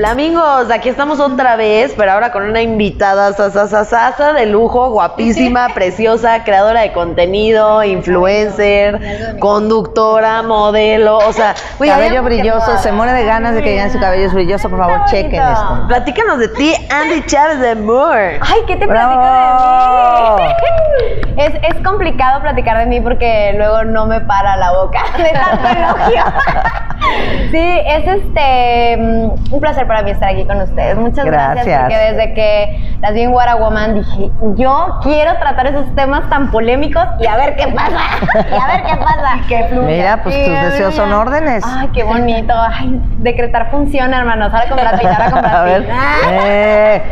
Flamingos, aquí estamos otra vez, pero ahora con una invitada sasasasasa de lujo, guapísima, preciosa, creadora de contenido, influencer, conductora, modelo, o sea, cabello brilloso, se muere de ganas de que digan su cabello es brilloso, por favor, chequen esto. Platícanos de ti, Andy Chávez de Moore. Ay, ¿qué te platico de mí? Es, es complicado platicar de mí porque luego no me para la boca de tanto elogio. Sí, es este mm, un placer para mí estar aquí con ustedes. Muchas gracias. porque desde que las vi en What a Woman dije, yo quiero tratar esos temas tan polémicos y a ver qué pasa. Y a ver qué pasa. Que Mira, pues tus deseos son órdenes. Ay, qué bonito. Ay, decretar funciona, hermanos. Ahora con Brad Pitt, ahora con Brad Pitt. Eh,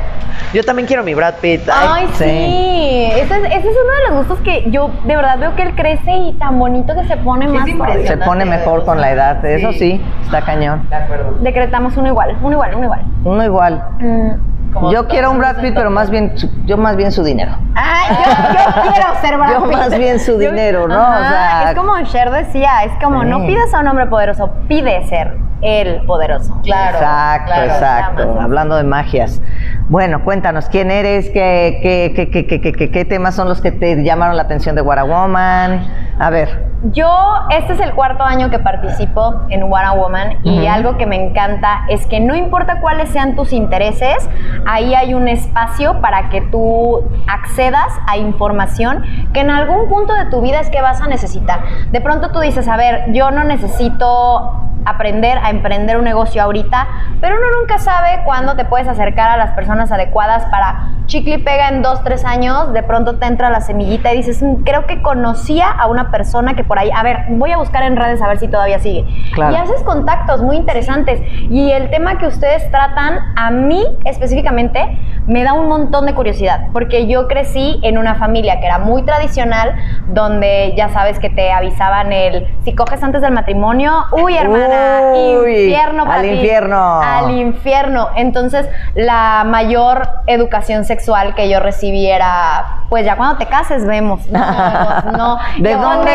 yo también quiero mi Brad Pitt. Ay, sí. Ese, es, ese, es, uno de los gustos que yo de verdad veo que él crece y tan bonito que se pone más. Se pone mejor con la edad. Eso sí, está cañón. De acuerdo. Decretamos uno igual, uno igual, uno igual. Uno igual. Mm. Yo quiero un Brad Pitt, pero más bien, yo más bien su dinero. Ah, yo, yo quiero ser Brad Pitt. Yo más bien su dinero, ¿no? o sea, es como Cher decía, es como no pides a un hombre poderoso, pide ser el poderoso. Claro. Exacto, exacto. Hablando de magias. Bueno, cuéntanos, ¿quién eres? ¿Qué, qué, qué, qué, qué temas son los que te llamaron la atención de What a Woman? A ver. Yo, este es el cuarto año que participo en What a Woman y algo que me encanta es que no importa cuáles sean tus intereses, ahí hay un espacio para que tú accedas a información que en algún punto de tu vida es que vas a necesitar. De pronto tú dices, a ver, yo no necesito aprender a emprender un negocio ahorita, pero uno nunca sabe cuándo te puedes acercar a las personas adecuadas para chicle y pega en dos, tres años, de pronto te entra la semillita y dices, mm, creo que conocía a una persona que por ahí, a ver, voy a buscar en redes a ver si todavía sigue. Y haces contactos muy interesantes. Y el tema que ustedes tratan, a mí específicamente, me da un montón de curiosidad, porque yo crecí en una familia que era muy tradicional, donde ya sabes que te avisaban el, si coges antes del matrimonio, uy, hermana, infierno para Al infierno. Al infierno. Entonces, la mayor educación sexual que yo recibí era, pues ya cuando te cases vemos. No, no. ¿De dónde?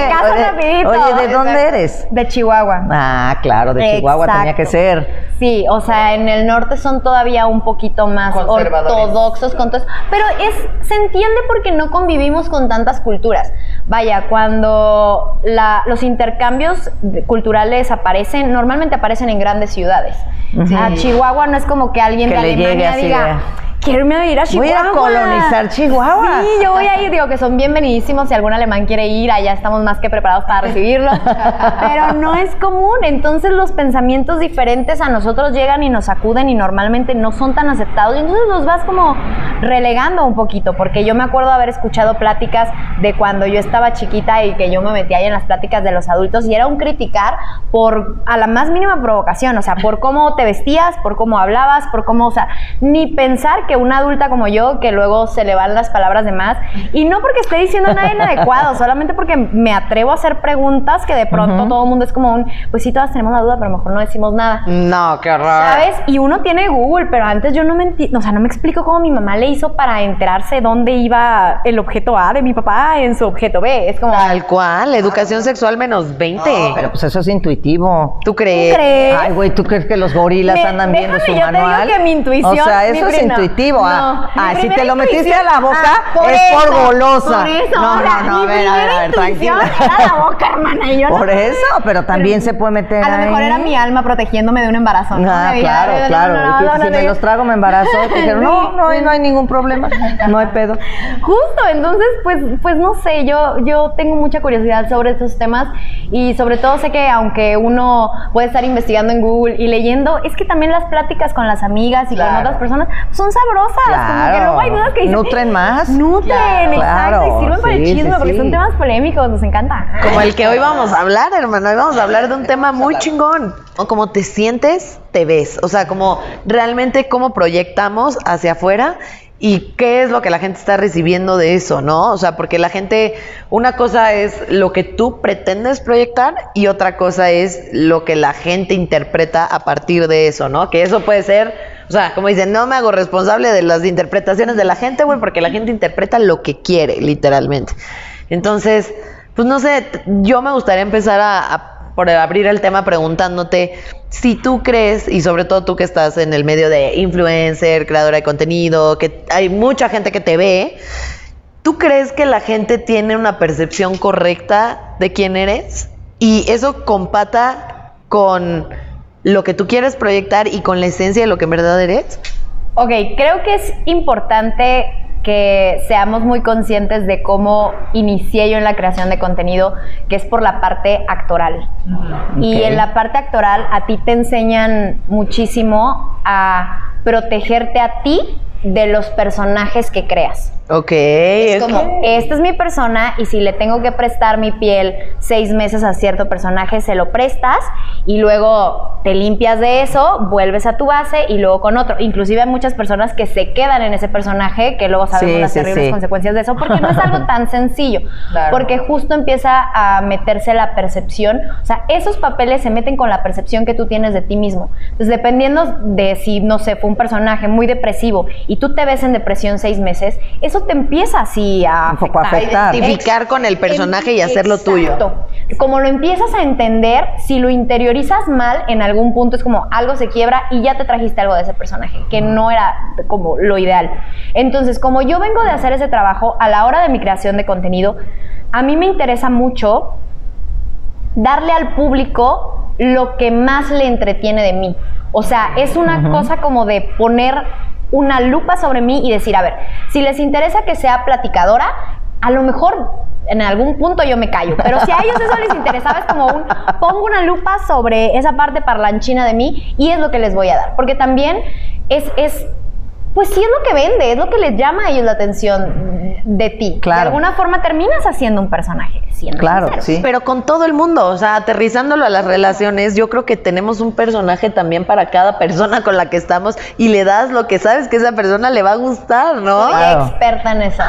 oye, oye, ¿de dónde eres? De Chihuahua. Ah, claro, de Chihuahua tenía que ser. Sí, o sea, en el norte son todavía un poquito más ortodoxos con todo Pero es, se entiende porque no convivimos con tantas culturas. Vaya, cuando los intercambios culturales aparecen, normalmente aparecen en grandes ciudades. A Chihuahua no es como que alguien de Alemania diga, quiero ir a Chihuahua. Voy a colonizar Chihuahua. Sí, yo voy a ir, digo que son bienvenidísimos. Si algún alemán quiere ir, allá estamos más que preparados para recibirlo. Pero no es común. Entonces los pensamientos diferentes a nosotros llegan y nos acuden y normalmente no son tan aceptados. Y entonces los vas como relegando un poquito. Porque yo me acuerdo haber escuchado pláticas de cuando yo estaba chiquita y que yo me metía ahí en las pláticas de los adultos y era un criticar por a la más mínima provocación. O sea, por cómo te vestías, por cómo hablabas, por cómo, o sea, ni pensar que una adulta como yo, que luego se le van las palabras de más, y no porque esté diciendo nada inadecuado, solamente porque me atrevo a hacer preguntas que de pronto todo el mundo es como un, pues sí, todas tenemos la duda, pero mejor no decimos nada. No, qué horror. ¿Sabes? Y uno tiene Google, pero antes yo no me o sea, no me explico cómo mi mamá le hizo para enterarse dónde iba el objeto A de mi papá en su objeto B. Es como... Tal cual, educación sexual menos 20. pero pues eso es intuitivo. ¿Tú crees? ¿Tú crees? Ay, güey, ¿tú crees que los gorilas andan viendo su yo manual? Te digo que mi intuición... O sea, eso es intuitivo Ah, ah si te lo metiste a la boca ah, es por golosa. Por eso, no, no, no, a ver, a ver, a ver, tranquila. Era la boca, hermana. Y yo por eso, pero también se puede meter. A lo mejor era mi alma protegiéndome de un embarazo. Ah, claro, claro. si me los trago, me embarazo. dijeron, no, no, no hay ningún problema. No hay pedo. Justo, entonces, pues, pues no sé, yo, yo tengo mucha curiosidad sobre estos temas y sobre todo sé que aunque uno puede estar investigando en Google y leyendo, es que también las pláticas con las amigas y con otras personas son sabrosas Claro. Como que hay dudas que dicen. Nutren más. Nutren, exacto. Y sirven para el chisme porque son temas polémicos, nos encanta. Como el que hoy vamos a hablar, hermano. Hoy vamos a hablar de un tema muy chingón. O como te sientes, te ves. O sea, como realmente cómo proyectamos hacia afuera y qué es lo que la gente está recibiendo de eso, ¿no? O sea, porque la gente, una cosa es lo que tú pretendes proyectar y otra cosa es lo que la gente interpreta a partir de eso, ¿no? Que eso puede ser o sea, como dicen, no me hago responsable de las interpretaciones de la gente, güey, porque la gente interpreta lo que quiere, literalmente. Entonces, pues no sé, yo me gustaría empezar a, por abrir el tema preguntándote si tú crees, y sobre todo tú que estás en el medio de influencer, creadora de contenido, que hay mucha gente que te ve, ¿tú crees que la gente tiene una percepción correcta de quién eres? Y eso compata con lo que tú quieres proyectar y con la esencia de lo que en verdad eres. Ok, creo que es importante que seamos muy conscientes de cómo inicié yo en la creación de contenido, que es por la parte actoral. Y en la parte actoral a ti te enseñan muchísimo a protegerte a ti de los personajes que creas. Ok. Es ok. como, esta es mi persona y si le tengo que prestar mi piel seis meses a cierto personaje, se lo prestas y luego te limpias de eso, vuelves a tu base y luego con otro. Inclusive hay muchas personas que se quedan en ese personaje, que luego sabemos Sí, las sí, terribles sí. consecuencias de eso, porque no es algo tan sencillo. Claro. Porque justo empieza a meterse la percepción, o sea, esos papeles se meten con la percepción que tú tienes de ti mismo. Entonces, dependiendo de si, no sé, fue un personaje muy depresivo y tú te ves en depresión seis meses, eso te empieza así a Un poco a afectar. Identificar con el personaje y hacerlo tuyo. Como lo empiezas a entender, si lo interiorizas mal, en algún punto es como algo se quiebra y ya te trajiste algo de ese personaje, que no era como lo ideal. Entonces, como yo vengo de hacer ese trabajo a la hora de mi creación de contenido, a mí me interesa mucho darle al público lo que más le entretiene de mí. O sea, es una cosa como de poner una lupa sobre mí y decir, a ver, si les interesa que sea platicadora, a lo mejor en algún punto yo me callo, pero si a ellos eso les interesaba es como un, pongo una lupa sobre esa parte parlanchina de mí y es lo que les voy a dar, porque también es, es pues sí es lo que vende, es lo que les llama a ellos la atención de ti. Claro. De alguna forma terminas haciendo un personaje, siendo Claro, sincero. sí. Pero con todo el mundo, o sea, aterrizándolo a las relaciones, yo creo que tenemos un personaje también para cada persona con la que estamos y le das lo que sabes que esa persona le va a gustar, ¿no? Soy Claro. experta en eso.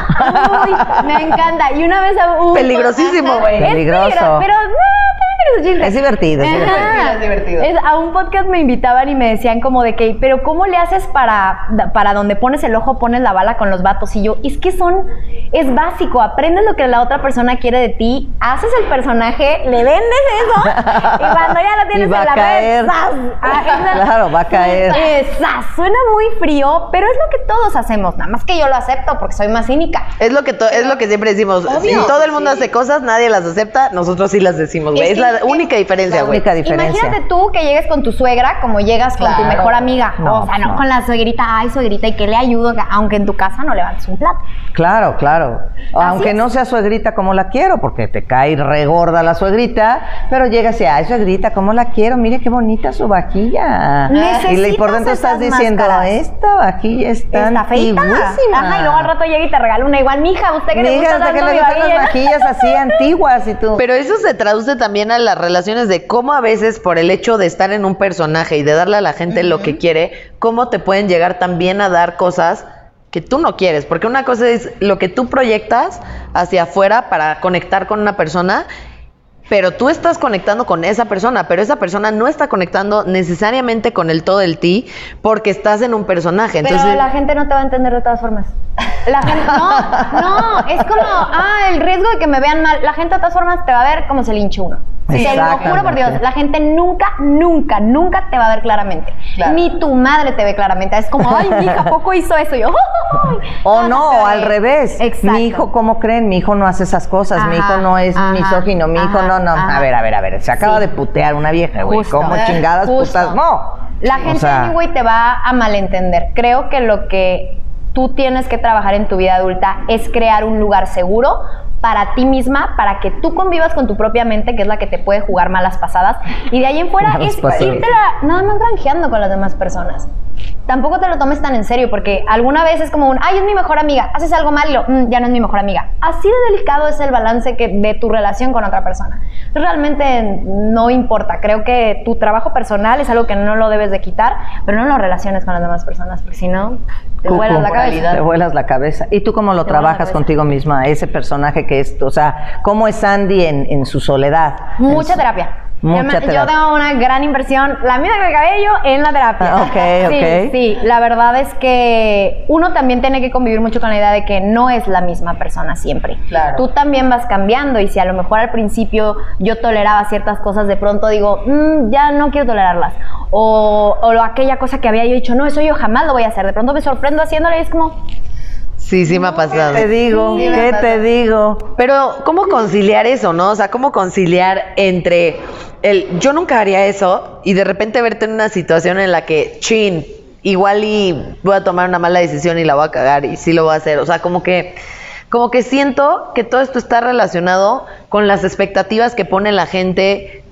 Uy, me encanta. Y una vez a un Peligrosísimo, güey. Es peligroso, pero no, Es divertido, es divertido. Es divertido. Es- a un podcast me invitaban y me decían como de que, pero ¿cómo le haces para, para donde pones el ojo, pones la bala con los vatos? Y yo, es que son, es básico, aprendes lo que la otra persona quiere de ti, haces el personaje, le vendes eso, y cuando ya lo tienes Y va en a la caer. red, ¡zas! Ah, Claro, va a caer. ¡zas! Suena muy frío, pero es lo que todos hacemos, nada más que yo lo acepto porque soy más cínica. Es lo que to- es lo que siempre decimos. Obvio. si todo el mundo hace cosas, nadie las acepta, nosotros sí las decimos, güey. Es Es, que- la única diferencia, güey. única diferencia. Imagínate tú que llegues con tu suegra como llegas con tu mejor amiga. No, o sea, no, no. con la suegrita, ay, suegrita, ¿y qué le ayudo? Aunque en tu casa no levantes un plato. Claro, claro. Aunque es. no sea suegrita como la quiero, porque te cae regorda la suegrita, pero llegas y, ay, suegrita, ¿cómo la quiero? Mire qué bonita su vajilla. Necesitas y por dentro estás diciendo, máscaras. esta vajilla está, antiguísima. Ajá, y luego al rato llega y te regala una igual. Mija, ¿usted que le Mija, gusta hasta que le gustan las vajilla? vajillas así antiguas y tú. Pero eso se traduce también a las relaciones de cómo a veces por el hecho de estar en un personaje y de darle a la gente lo que quiere, cómo te pueden llegar también a dar cosas que tú no quieres, porque una cosa es lo que tú proyectas hacia afuera para conectar con una persona, pero tú estás conectando con esa persona, pero esa persona no está conectando necesariamente con el todo del ti porque estás en un personaje. Pero la gente no te va a entender de todas formas. La gente, no, no, es como, ah, el riesgo de que me vean mal. La gente de todas formas te va a ver como se linche uno. Te lo juro por Dios, la gente nunca, nunca, nunca te va a ver claramente. Claro. Ni tu madre te ve claramente. Es como, ay, mi hija, ¿a poco hizo eso? Y yo, "Ay". O No, al revés. Exacto. Mi hijo, ¿cómo creen? Mi hijo no hace esas cosas. mi hijo no es ajá, misógino. Mi hijo ajá, no, no. ajá. A ver, a ver, a ver. Se acaba Sí. de putear una vieja, güey. ¿Cómo chingadas Justo. putas? No. La O gente, sea, güey, te va a malentender. Creo que lo que tú tienes que trabajar en tu vida adulta es crear un lugar seguro para ti misma, para que tú convivas con tu propia mente, que es la que te puede jugar malas pasadas. Y de ahí en fuera Malas es irte nada más granjeando con las demás personas. Tampoco te lo tomes tan en serio, porque alguna vez es como un, ay, es mi mejor amiga, haces algo mal y lo, "Mm, ya no es mi mejor amiga. Así de delicado es el balance que, de tu relación con otra persona. Realmente no importa. Creo que tu trabajo personal es algo que no lo debes de quitar, pero no lo relaciones con las demás personas, porque si no, te Cucu, vuelas la cabeza. Te vuelas la cabeza. ¿Y tú cómo lo Te trabajas contigo misma? Ese personaje que es, o sea, ¿cómo es Andy en, en su soledad? En Mucha su- terapia. Mucha Yo tengo una gran inversión, la misma que el cabello, en la terapia. Ah, ok, sí, ok. Sí, la verdad es que uno también tiene que convivir mucho con la idea de que no es la misma persona siempre. Claro. Tú también vas cambiando y si a lo mejor al principio yo toleraba ciertas cosas, de pronto digo, "Mm, ya no quiero tolerarlas. O, o aquella cosa que había yo dicho, no, eso yo jamás lo voy a hacer. De pronto me sorprendo haciéndolo y es como, Sí, sí me ha pasado. ¿Qué te digo? Sí, ¿Qué te digo? Pero, ¿cómo conciliar eso, no? O sea, ¿cómo conciliar entre el yo nunca haría eso y de repente verte en una situación en la que, chin, igual y voy a tomar una mala decisión y la voy a cagar y sí lo voy a hacer? O sea, como que, como que siento que todo esto está relacionado con las expectativas que pone la gente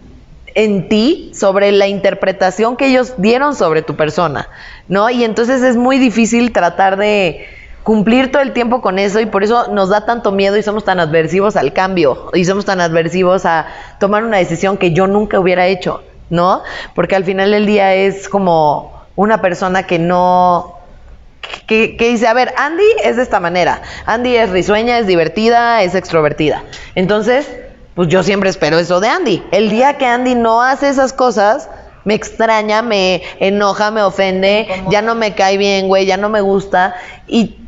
en ti sobre la interpretación que ellos dieron sobre tu persona, ¿no? Y entonces es muy difícil tratar de cumplir todo el tiempo con eso y por eso nos da tanto miedo y somos tan adversivos al cambio y somos tan adversivos a tomar una decisión que yo nunca hubiera hecho, ¿no? Porque al final del día es como una persona que no que, que dice, a ver, Andy es de esta manera. Andy es risueña, es divertida, es extrovertida. Entonces, pues yo siempre espero eso de Andy. El día que Andy no hace esas cosas, me extraña, me enoja, me ofende, ya no me cae bien, güey, ya no me gusta. Y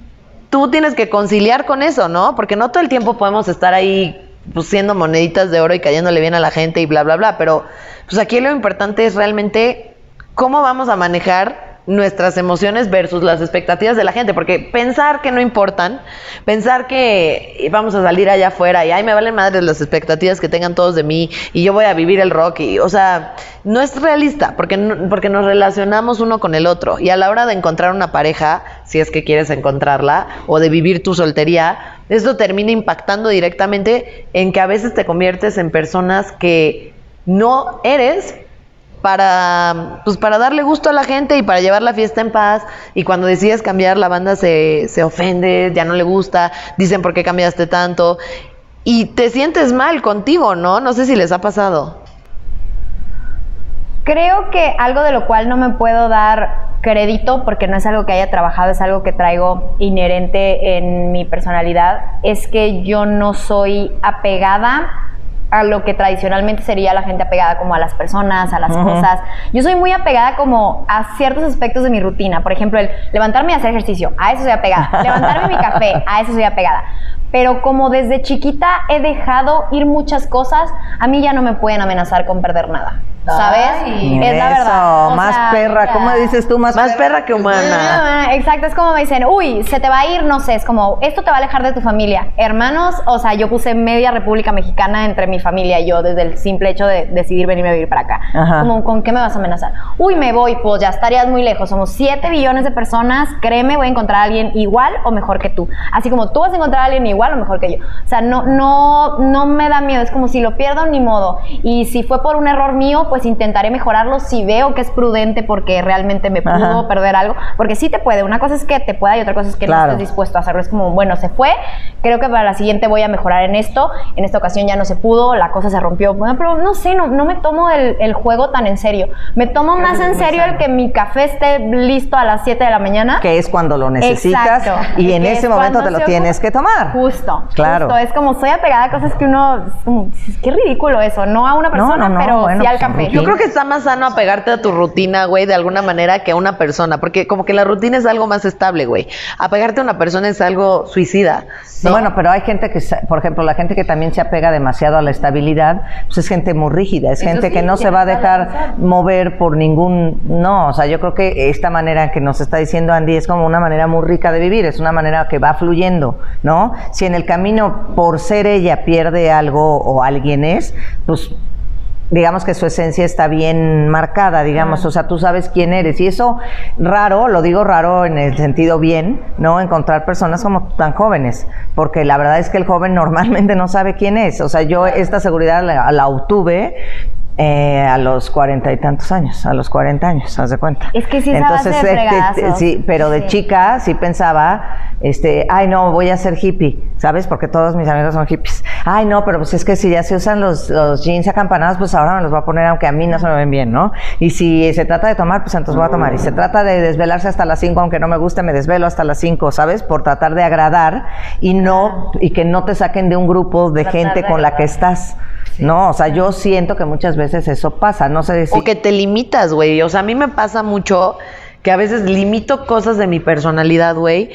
tú tienes que conciliar con eso, ¿no? Porque no todo el tiempo podemos estar ahí pues, siendo moneditas de oro y cayéndole bien a la gente y bla, bla, bla. Pero pues aquí lo importante es realmente cómo vamos a manejar nuestras emociones versus las expectativas de la gente, porque pensar que no importan, pensar que vamos a salir allá afuera y ay me valen madres las expectativas que tengan todos de mí y yo voy a vivir el rock y o sea, no es realista, porque porque nos relacionamos uno con el otro y a la hora de encontrar una pareja, si es que quieres encontrarla o de vivir tu soltería, esto termina impactando directamente en que a veces te conviertes en personas que no eres para, pues para darle gusto a la gente y para llevar la fiesta en paz. Y cuando decides cambiar, la banda se, se ofende, ya no le gusta, dicen por qué cambiaste tanto. Y te sientes mal contigo, ¿no? No sé si les ha pasado. Creo que algo de lo cual no me puedo dar crédito, porque no es algo que haya trabajado, es algo que traigo inherente en mi personalidad, es que yo no soy apegada a lo que tradicionalmente sería la gente apegada como a las personas, a las cosas. Yo soy muy apegada como a ciertos aspectos de mi rutina. Por ejemplo, el levantarme y hacer ejercicio, a eso soy apegada. Levantarme mi café, a eso soy apegada. Pero como desde chiquita he dejado ir muchas cosas, a mí ya no me pueden amenazar con perder nada. ¿Sabes? Ay. es la Eso, verdad. O más sea, perra. ¿Cómo dices tú? Más, Más perra que humana. Exacto, es como me dicen, uy, se te va a ir, no sé, es como, esto te va a alejar de tu familia. Hermanos, o sea, yo puse media República Mexicana entre mi familia y yo desde el simple hecho de decidir venirme a vivir para acá. Ajá. Como, ¿con qué me vas a amenazar? Uy, me voy, pues ya estarías muy lejos. Somos 7 billones de personas, créeme, voy a encontrar a alguien igual o mejor que tú. Así como tú vas a encontrar a alguien igual o mejor que yo. O sea, no, no, no me da miedo, es como si lo pierdo, ni modo. Y si fue por un error mío, pues intentaré mejorarlo si veo que es prudente porque realmente me pudo Ajá. perder algo. Porque sí te puede, una cosa es que te pueda y otra cosa es que Claro. no estés dispuesto a hacerlo. Es como, bueno, se fue, creo que para la siguiente voy a mejorar en esto. En esta ocasión ya no se pudo, la cosa se rompió. Bueno, pero no sé, no, no me tomo el, el juego tan en serio. Me tomo más en serio el que mi café esté listo a las 7 de la mañana. que es cuando lo necesitas Exacto. y en ese es momento te lo tienes que tomar. Justo. Claro. Justo. Es como soy apegada a cosas que uno. es como, Qué ridículo eso. No a una persona, no, no, pero bueno, sí al pues, Yo creo que está más sano apegarte a tu rutina, güey, de alguna manera que a una persona, porque como que la rutina es algo más estable, güey. Apegarte a una persona es algo suicida. ¿no? Bueno, pero hay gente que, por ejemplo, la gente que también se apega demasiado a la estabilidad, pues es gente muy rígida, es Eso gente sí, que no se va a dejar mover por ningún, no, o sea, yo creo que esta manera que nos está diciendo Andy es como una manera muy rica de vivir, es una manera que va fluyendo, ¿no? Si en el camino por ser ella pierde algo o alguien es, pues digamos que su esencia está bien marcada, digamos, o sea, tú sabes quién eres. Y eso raro, lo digo raro en el sentido bien, ¿no? Encontrar personas como tan jóvenes, porque la verdad es que el joven normalmente no sabe quién es. O sea, yo esta seguridad la, la obtuve. Eh, a los cuarenta y tantos años, a los cuarenta años, haz de cuenta. Es que sí es a base de te- te- fregadazos. sí, pero de Sí. chica sí pensaba, este, ay no, voy a ser hippie, ¿sabes? Porque todos mis amigos son hippies. Ay no, pero pues es que si ya se usan los, los jeans acampanados, pues ahora me los voy a poner aunque a mí no se me ven bien, ¿no? Y si se trata de tomar, pues entonces voy a tomar. Y se trata de desvelarse hasta las 5, aunque no me guste, me desvelo hasta las 5, ¿sabes? Por tratar de agradar y no, y que no te saquen de un grupo de Tratar gente de con la que agradar. estás. No, o sea, yo siento que muchas veces eso pasa, no sé si... O que te limitas, güey. O sea, a mí me pasa mucho que a veces limito cosas de mi personalidad, güey,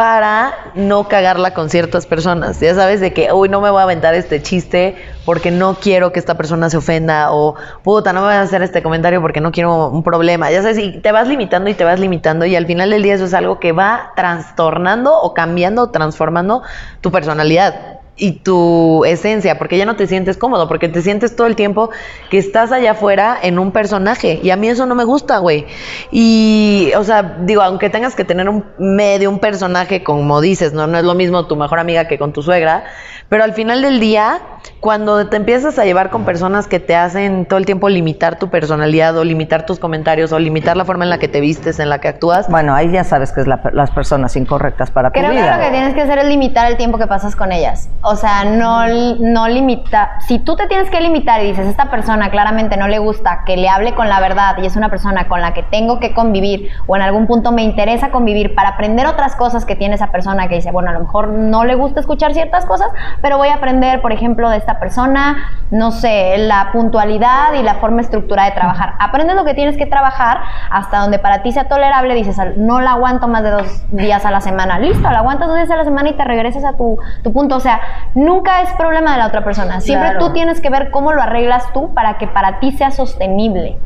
para no cagarla con ciertas personas. Ya sabes, de que, uy, no me voy a aventar este chiste porque no quiero que esta persona se ofenda o, puta, no me voy a hacer este comentario porque no quiero un problema. Ya sabes, y te vas limitando y te vas limitando y al final del día eso es algo que va trastornando o cambiando o transformando tu personalidad y tu esencia, porque ya no te sientes cómodo, porque te sientes todo el tiempo que estás allá afuera en un personaje. Y a mí eso no me gusta, güey. Y, o sea, digo, aunque tengas que tener un medio, un personaje, como dices, ¿no? No es lo mismo tu mejor amiga que con tu suegra, pero al final del día, cuando te empiezas a llevar con personas que te hacen todo el tiempo limitar tu personalidad o limitar tus comentarios o limitar la forma en la que te vistes, en la que actúas. Bueno, ahí ya sabes que es la, las personas incorrectas para tu Creo vida. que lo que tienes que hacer es limitar el tiempo que pasas con ellas. O sea, no, no limita. Si tú te tienes que limitar y dices, esta persona claramente no le gusta que le hable con la verdad y es una persona con la que tengo que convivir o en algún punto me interesa convivir para aprender otras cosas que tiene esa persona que dice, bueno, a lo mejor no le gusta escuchar ciertas cosas, pero voy a aprender, por ejemplo, de esta persona, no sé, la puntualidad y la forma estructurada de trabajar. Aprendes lo que tienes que trabajar hasta donde para ti sea tolerable, dices, no la aguanto más de dos días a la semana. Listo, la aguantas dos días a la semana y te regresas a tu, tu punto. O sea, nunca es problema de la otra persona. Siempre Claro. tú tienes que ver cómo lo arreglas tú para que para ti sea sostenible.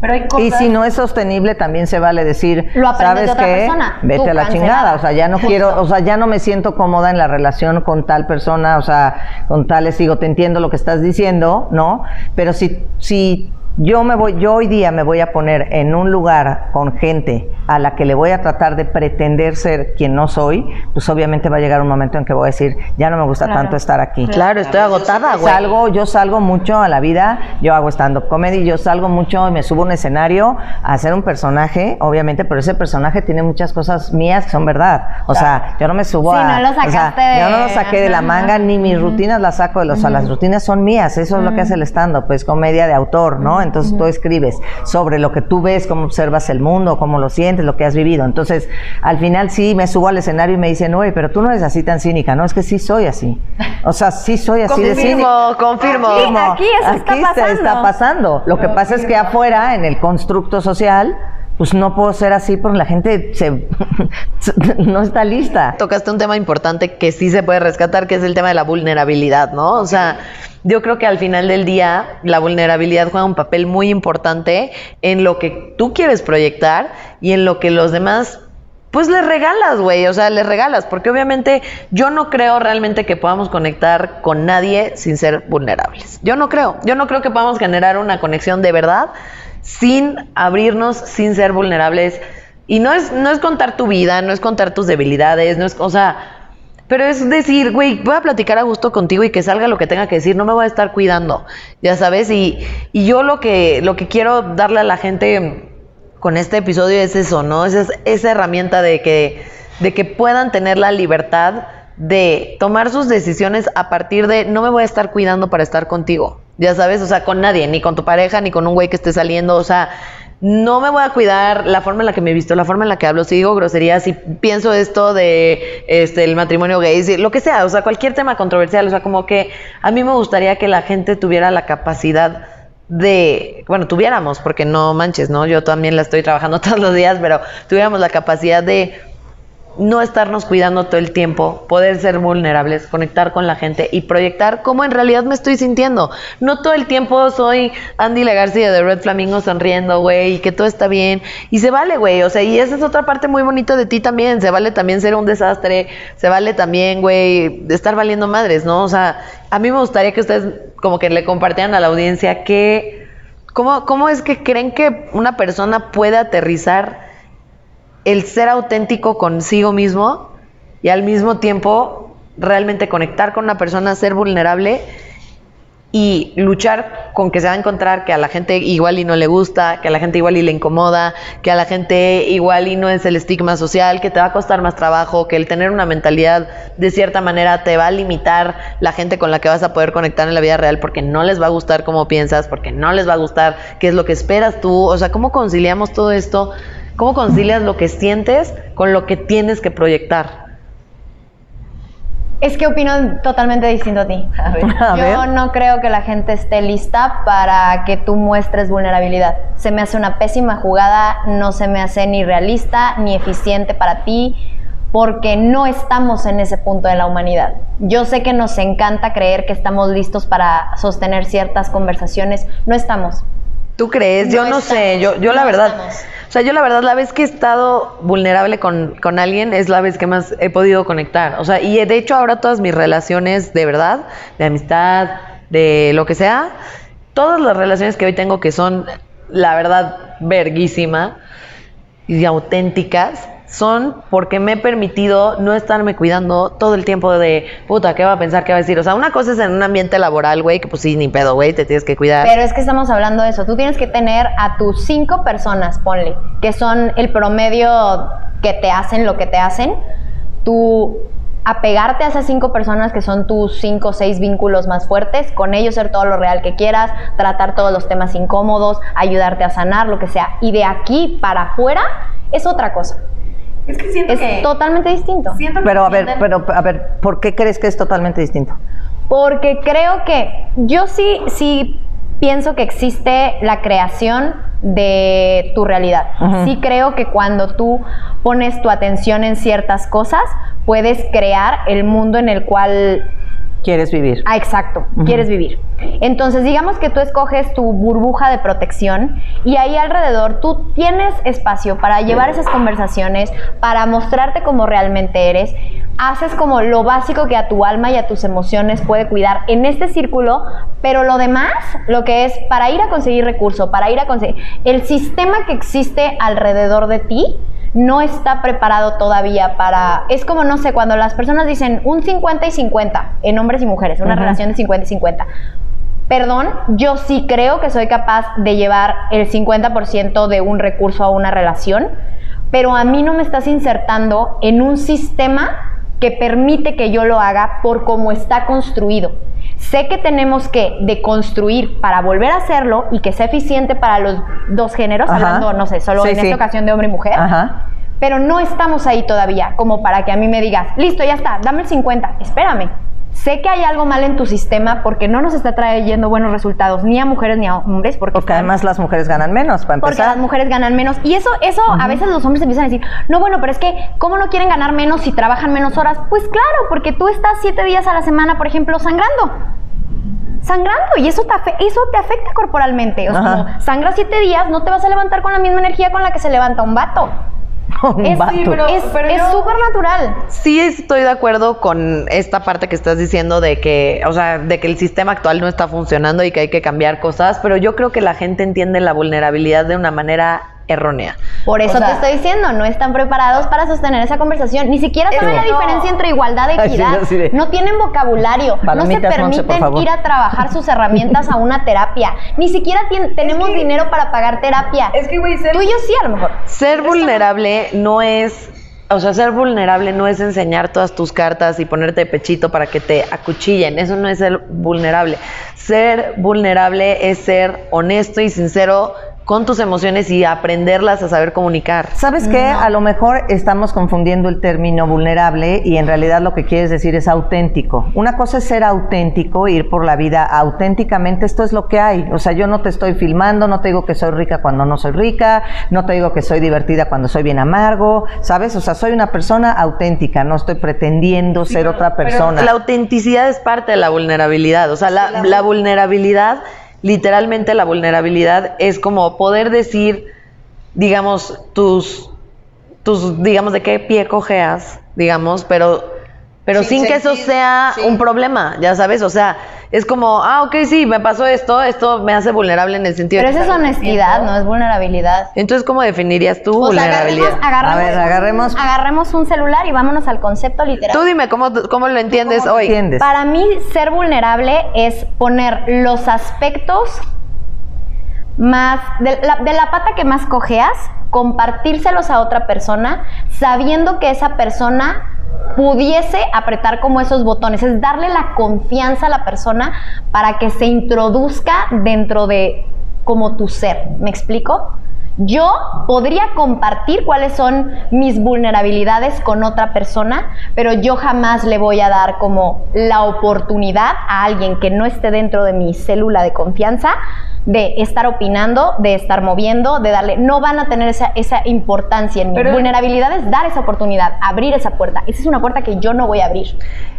Pero hay cosas... Y si no es sostenible, también se vale decir, Lo de ¿sabes otra qué? persona, Vete tú, a la cancelada. chingada. O sea, ya no Justo. quiero, o sea, ya no me siento cómoda en la relación con tal persona, o sea, con tales, digo, te entiendo lo que estás diciendo, ¿no? Pero si, si yo me voy, yo hoy día me voy a poner en un lugar con gente a la que le voy a tratar de pretender ser quien no soy, pues obviamente va a llegar un momento en que voy a decir, ya no me gusta Claro. tanto estar aquí. Claro, estoy agotada, güey. Salgo, yo salgo mucho a la vida, yo hago stand-up comedy, yo salgo mucho y me subo a un escenario a hacer un personaje, obviamente, pero ese personaje tiene muchas cosas mías que son verdad. O sea, yo no me subo Sí, a. no lo o sea, sacaste de- Yo no lo saqué de la manga, ni mis rutinas las saco de los. O sea, las rutinas son mías, eso es lo que hace el stand-up, pues comedia de autor, ¿no? Entonces tú escribes sobre lo que tú ves, cómo observas el mundo, cómo lo sientes, lo que has vivido. Entonces, al final sí me subo al escenario y me dicen, oye, pero tú no eres así tan cínica, ¿no? Es que sí soy así. O sea, sí soy así de cínica. Confirmo, confirmo. Aquí, aquí eso está Aquí se pasando. está pasando. Lo que pasa es que afuera, en el constructo social, pues no puedo ser así porque la gente se no está lista. Tocaste un tema importante que sí se puede rescatar, que es el tema de la vulnerabilidad, ¿no? O sea, yo creo que al final del día la vulnerabilidad juega un papel muy importante en lo que tú quieres proyectar y en lo que los demás pues les regalas, güey, o sea, les regalas, porque obviamente yo no creo realmente que podamos conectar con nadie sin ser vulnerables. Yo no creo, yo no creo que podamos generar una conexión de verdad sin abrirnos, sin ser vulnerables. Y no es, no es contar tu vida, no es contar tus debilidades, no es, o sea, pero es decir, güey, voy a platicar a gusto contigo y que salga lo que tenga que decir, no me voy a estar cuidando, ya sabes, y, y yo lo que, lo que quiero darle a la gente con este episodio es eso, ¿no? Es es- esa herramienta de que, de que puedan tener la libertad de tomar sus decisiones a partir de no me voy a estar cuidando para estar contigo, ya sabes, o sea, con nadie, ni con tu pareja, ni con un güey que esté saliendo, o sea, no me voy a cuidar la forma en la que me he visto, la forma en la que hablo, si digo groserías, si pienso esto de este el matrimonio gay, si- lo que sea, o sea, cualquier tema controversial, o sea, como que a mí me gustaría que la gente tuviera la capacidad de, bueno, tuviéramos, porque no manches, ¿no? Yo también la estoy trabajando todos los días, pero tuviéramos la capacidad de no estarnos cuidando todo el tiempo, poder ser vulnerables, conectar con la gente y proyectar cómo en realidad me estoy sintiendo. No todo el tiempo soy Andy Le García de Red Flamingo sonriendo, güey, y que todo está bien. Y se vale, güey, o sea, y esa es otra parte muy bonita de ti también. Se vale también ser un desastre, se vale también, güey, estar valiendo madres, ¿no? O sea, a mí me gustaría que ustedes como que le compartieran a la audiencia que, ¿cómo, cómo es que creen que una persona puede aterrizar el ser auténtico consigo mismo y al mismo tiempo realmente conectar con una persona, ser vulnerable y luchar con que se va a encontrar que a la gente igual y no le gusta, que a la gente igual y le incomoda, que a la gente igual y no es el estigma social, que te va a costar más trabajo, que el tener una mentalidad de cierta manera te va a limitar la gente con la que vas a poder conectar en la vida real porque no les va a gustar cómo piensas, porque no les va a gustar qué es lo que esperas tú, o sea, ¿cómo conciliamos todo esto? ¿Cómo concilias lo que sientes con lo que tienes que proyectar? Es que opino totalmente distinto a ti. A Yo ver. no creo que la gente esté lista para que tú muestres vulnerabilidad. Se me hace una pésima jugada, no se me hace ni realista ni eficiente para ti, porque no estamos en ese punto de la humanidad. Yo sé que nos encanta creer que estamos listos para sostener ciertas conversaciones. No estamos. ¿Tú crees? Yo No sé, yo, yo la verdad, estamos. o sea, yo la verdad la vez que he estado vulnerable con, con alguien es la vez que más he podido conectar. O sea, y de hecho ahora todas mis relaciones de verdad, de amistad, de lo que sea, todas las relaciones que hoy tengo que son, la verdad, verguísima y auténticas, son porque me he permitido no estarme cuidando todo el tiempo de, puta, ¿qué va a pensar? ¿Qué va a decir? O sea, una cosa es en un ambiente laboral, güey, que pues sí, ni pedo, güey, te tienes que cuidar. Pero es que estamos hablando de eso. Tú tienes que tener a tus cinco personas, ponle, que son el promedio que te hacen lo que te hacen. Tú apegarte a esas cinco personas que son tus cinco o seis vínculos más fuertes, con ellos ser todo lo real que quieras, tratar todos los temas incómodos, ayudarte a sanar, lo que sea. Y de aquí para afuera es otra cosa. Es que siento Es que. totalmente distinto. siento que Pero a ver, tienden- pero a ver, ¿por qué crees que es totalmente distinto? Porque creo que yo sí, sí pienso que existe la creación de tu realidad. Sí creo que cuando tú pones tu atención en ciertas cosas, puedes crear el mundo en el cual ¿Quieres vivir? Ah, exacto, quieres vivir. Entonces, digamos que tú escoges tu burbuja de protección y ahí alrededor tú tienes espacio para llevar esas conversaciones, para mostrarte como realmente eres. Haces como lo básico que a tu alma y a tus emociones puede cuidar en este círculo, pero lo demás, lo que es para ir a conseguir recurso, para ir a conseguir el sistema que existe alrededor de ti, no está preparado todavía para... Es como, no sé, cuando las personas dicen un 50 y 50 en hombres y mujeres, una relación de 50 y 50. Perdón, yo sí creo que soy capaz de llevar el 50% de un recurso a una relación, pero a mí no me estás insertando en un sistema que permite que yo lo haga por cómo está construido. Sé que tenemos que deconstruir para volver a hacerlo y que sea eficiente para los dos géneros, Ajá. hablando, no sé, solo Sí, en sí. esta ocasión de hombre y mujer. Ajá. Pero no estamos ahí todavía, como para que a mí me digas, listo, ya está, dame el 50, espérame. Sé que hay algo mal en tu sistema porque no nos está trayendo buenos resultados ni a mujeres ni a hombres. Porque, Porque están- además las mujeres ganan menos, para porque empezar. las mujeres ganan menos. Y eso, eso a veces los hombres empiezan a decir, no, bueno, pero es que, ¿cómo no quieren ganar menos si trabajan menos horas? Pues claro, porque tú estás siete días a la semana, por ejemplo, sangrando. Sangrando, y eso te, eso te afecta corporalmente. O sea, como sangras siete días, no te vas a levantar con la misma energía con la que se levanta un vato. Un Es vato. pero- es es yo- súper natural. Sí estoy de acuerdo con esta parte que estás diciendo de que, o sea, de que el sistema actual no está funcionando y que hay que cambiar cosas, pero yo creo que la gente entiende la vulnerabilidad de una manera errónea. Por eso O sea- te estoy diciendo, no están preparados para sostener esa conversación. Ni siquiera saben la diferencia entre igualdad e Ay, sí, equidad. así de- No tienen vocabulario. no se permiten ir a trabajar sus herramientas a una terapia. Ni siquiera tenemos que- dinero para pagar terapia. Es que, güey, ser- Tú y yo sí, a lo mejor. Ser vulnerable no es, o sea, ser vulnerable no es enseñar todas tus cartas y ponerte de pechito para que te acuchillen. Eso no es ser vulnerable. Ser vulnerable es ser honesto y sincero con tus emociones y aprenderlas a saber comunicar. ¿Sabes qué? A lo mejor estamos confundiendo el término vulnerable y en realidad lo que quieres decir es auténtico. Una cosa es ser auténtico, ir por la vida auténticamente, esto es lo que hay. O sea, yo no te estoy filmando, no te digo que soy rica cuando no soy rica, no te digo que soy divertida cuando soy bien amargo, ¿sabes? O sea, soy una persona auténtica, no estoy pretendiendo ser pero- otra pero persona. La autenticidad es parte de la vulnerabilidad. O sea, la, la vulnerabilidad, literalmente la vulnerabilidad es como poder decir, digamos, tus, tus, digamos, de qué pie cojeas, digamos, pero, pero Sin sin, que eso sea sí. un problema, ya sabes, o sea, es como, ah, ok, sí, me pasó esto, esto me hace vulnerable en el sentido Pero de esa es honestidad, no es vulnerabilidad. Entonces, ¿cómo definirías tu O sea, vulnerabilidad? agarremos, agarremos, A ver, agarremos- agarremos un celular y vámonos al concepto literal. Tú dime, ¿cómo, cómo lo entiendes ¿Cómo hoy? entiendes? Para mí, ser vulnerable es poner los aspectos más de la, de la pata que más cojeas, compartírselos a otra persona, sabiendo que esa persona pudiese apretar como esos botones, es darle la confianza a la persona para que se introduzca dentro de como tu ser. ¿Me explico? Yo podría compartir cuáles son mis vulnerabilidades con otra persona, pero yo jamás le voy a dar como la oportunidad a alguien que no esté dentro de mi célula de confianza de estar opinando, de estar moviendo, de darle, no van a tener esa, esa importancia en mi vulnerabilidad es dar esa oportunidad, abrir esa puerta. Esa es una puerta que yo no voy a abrir.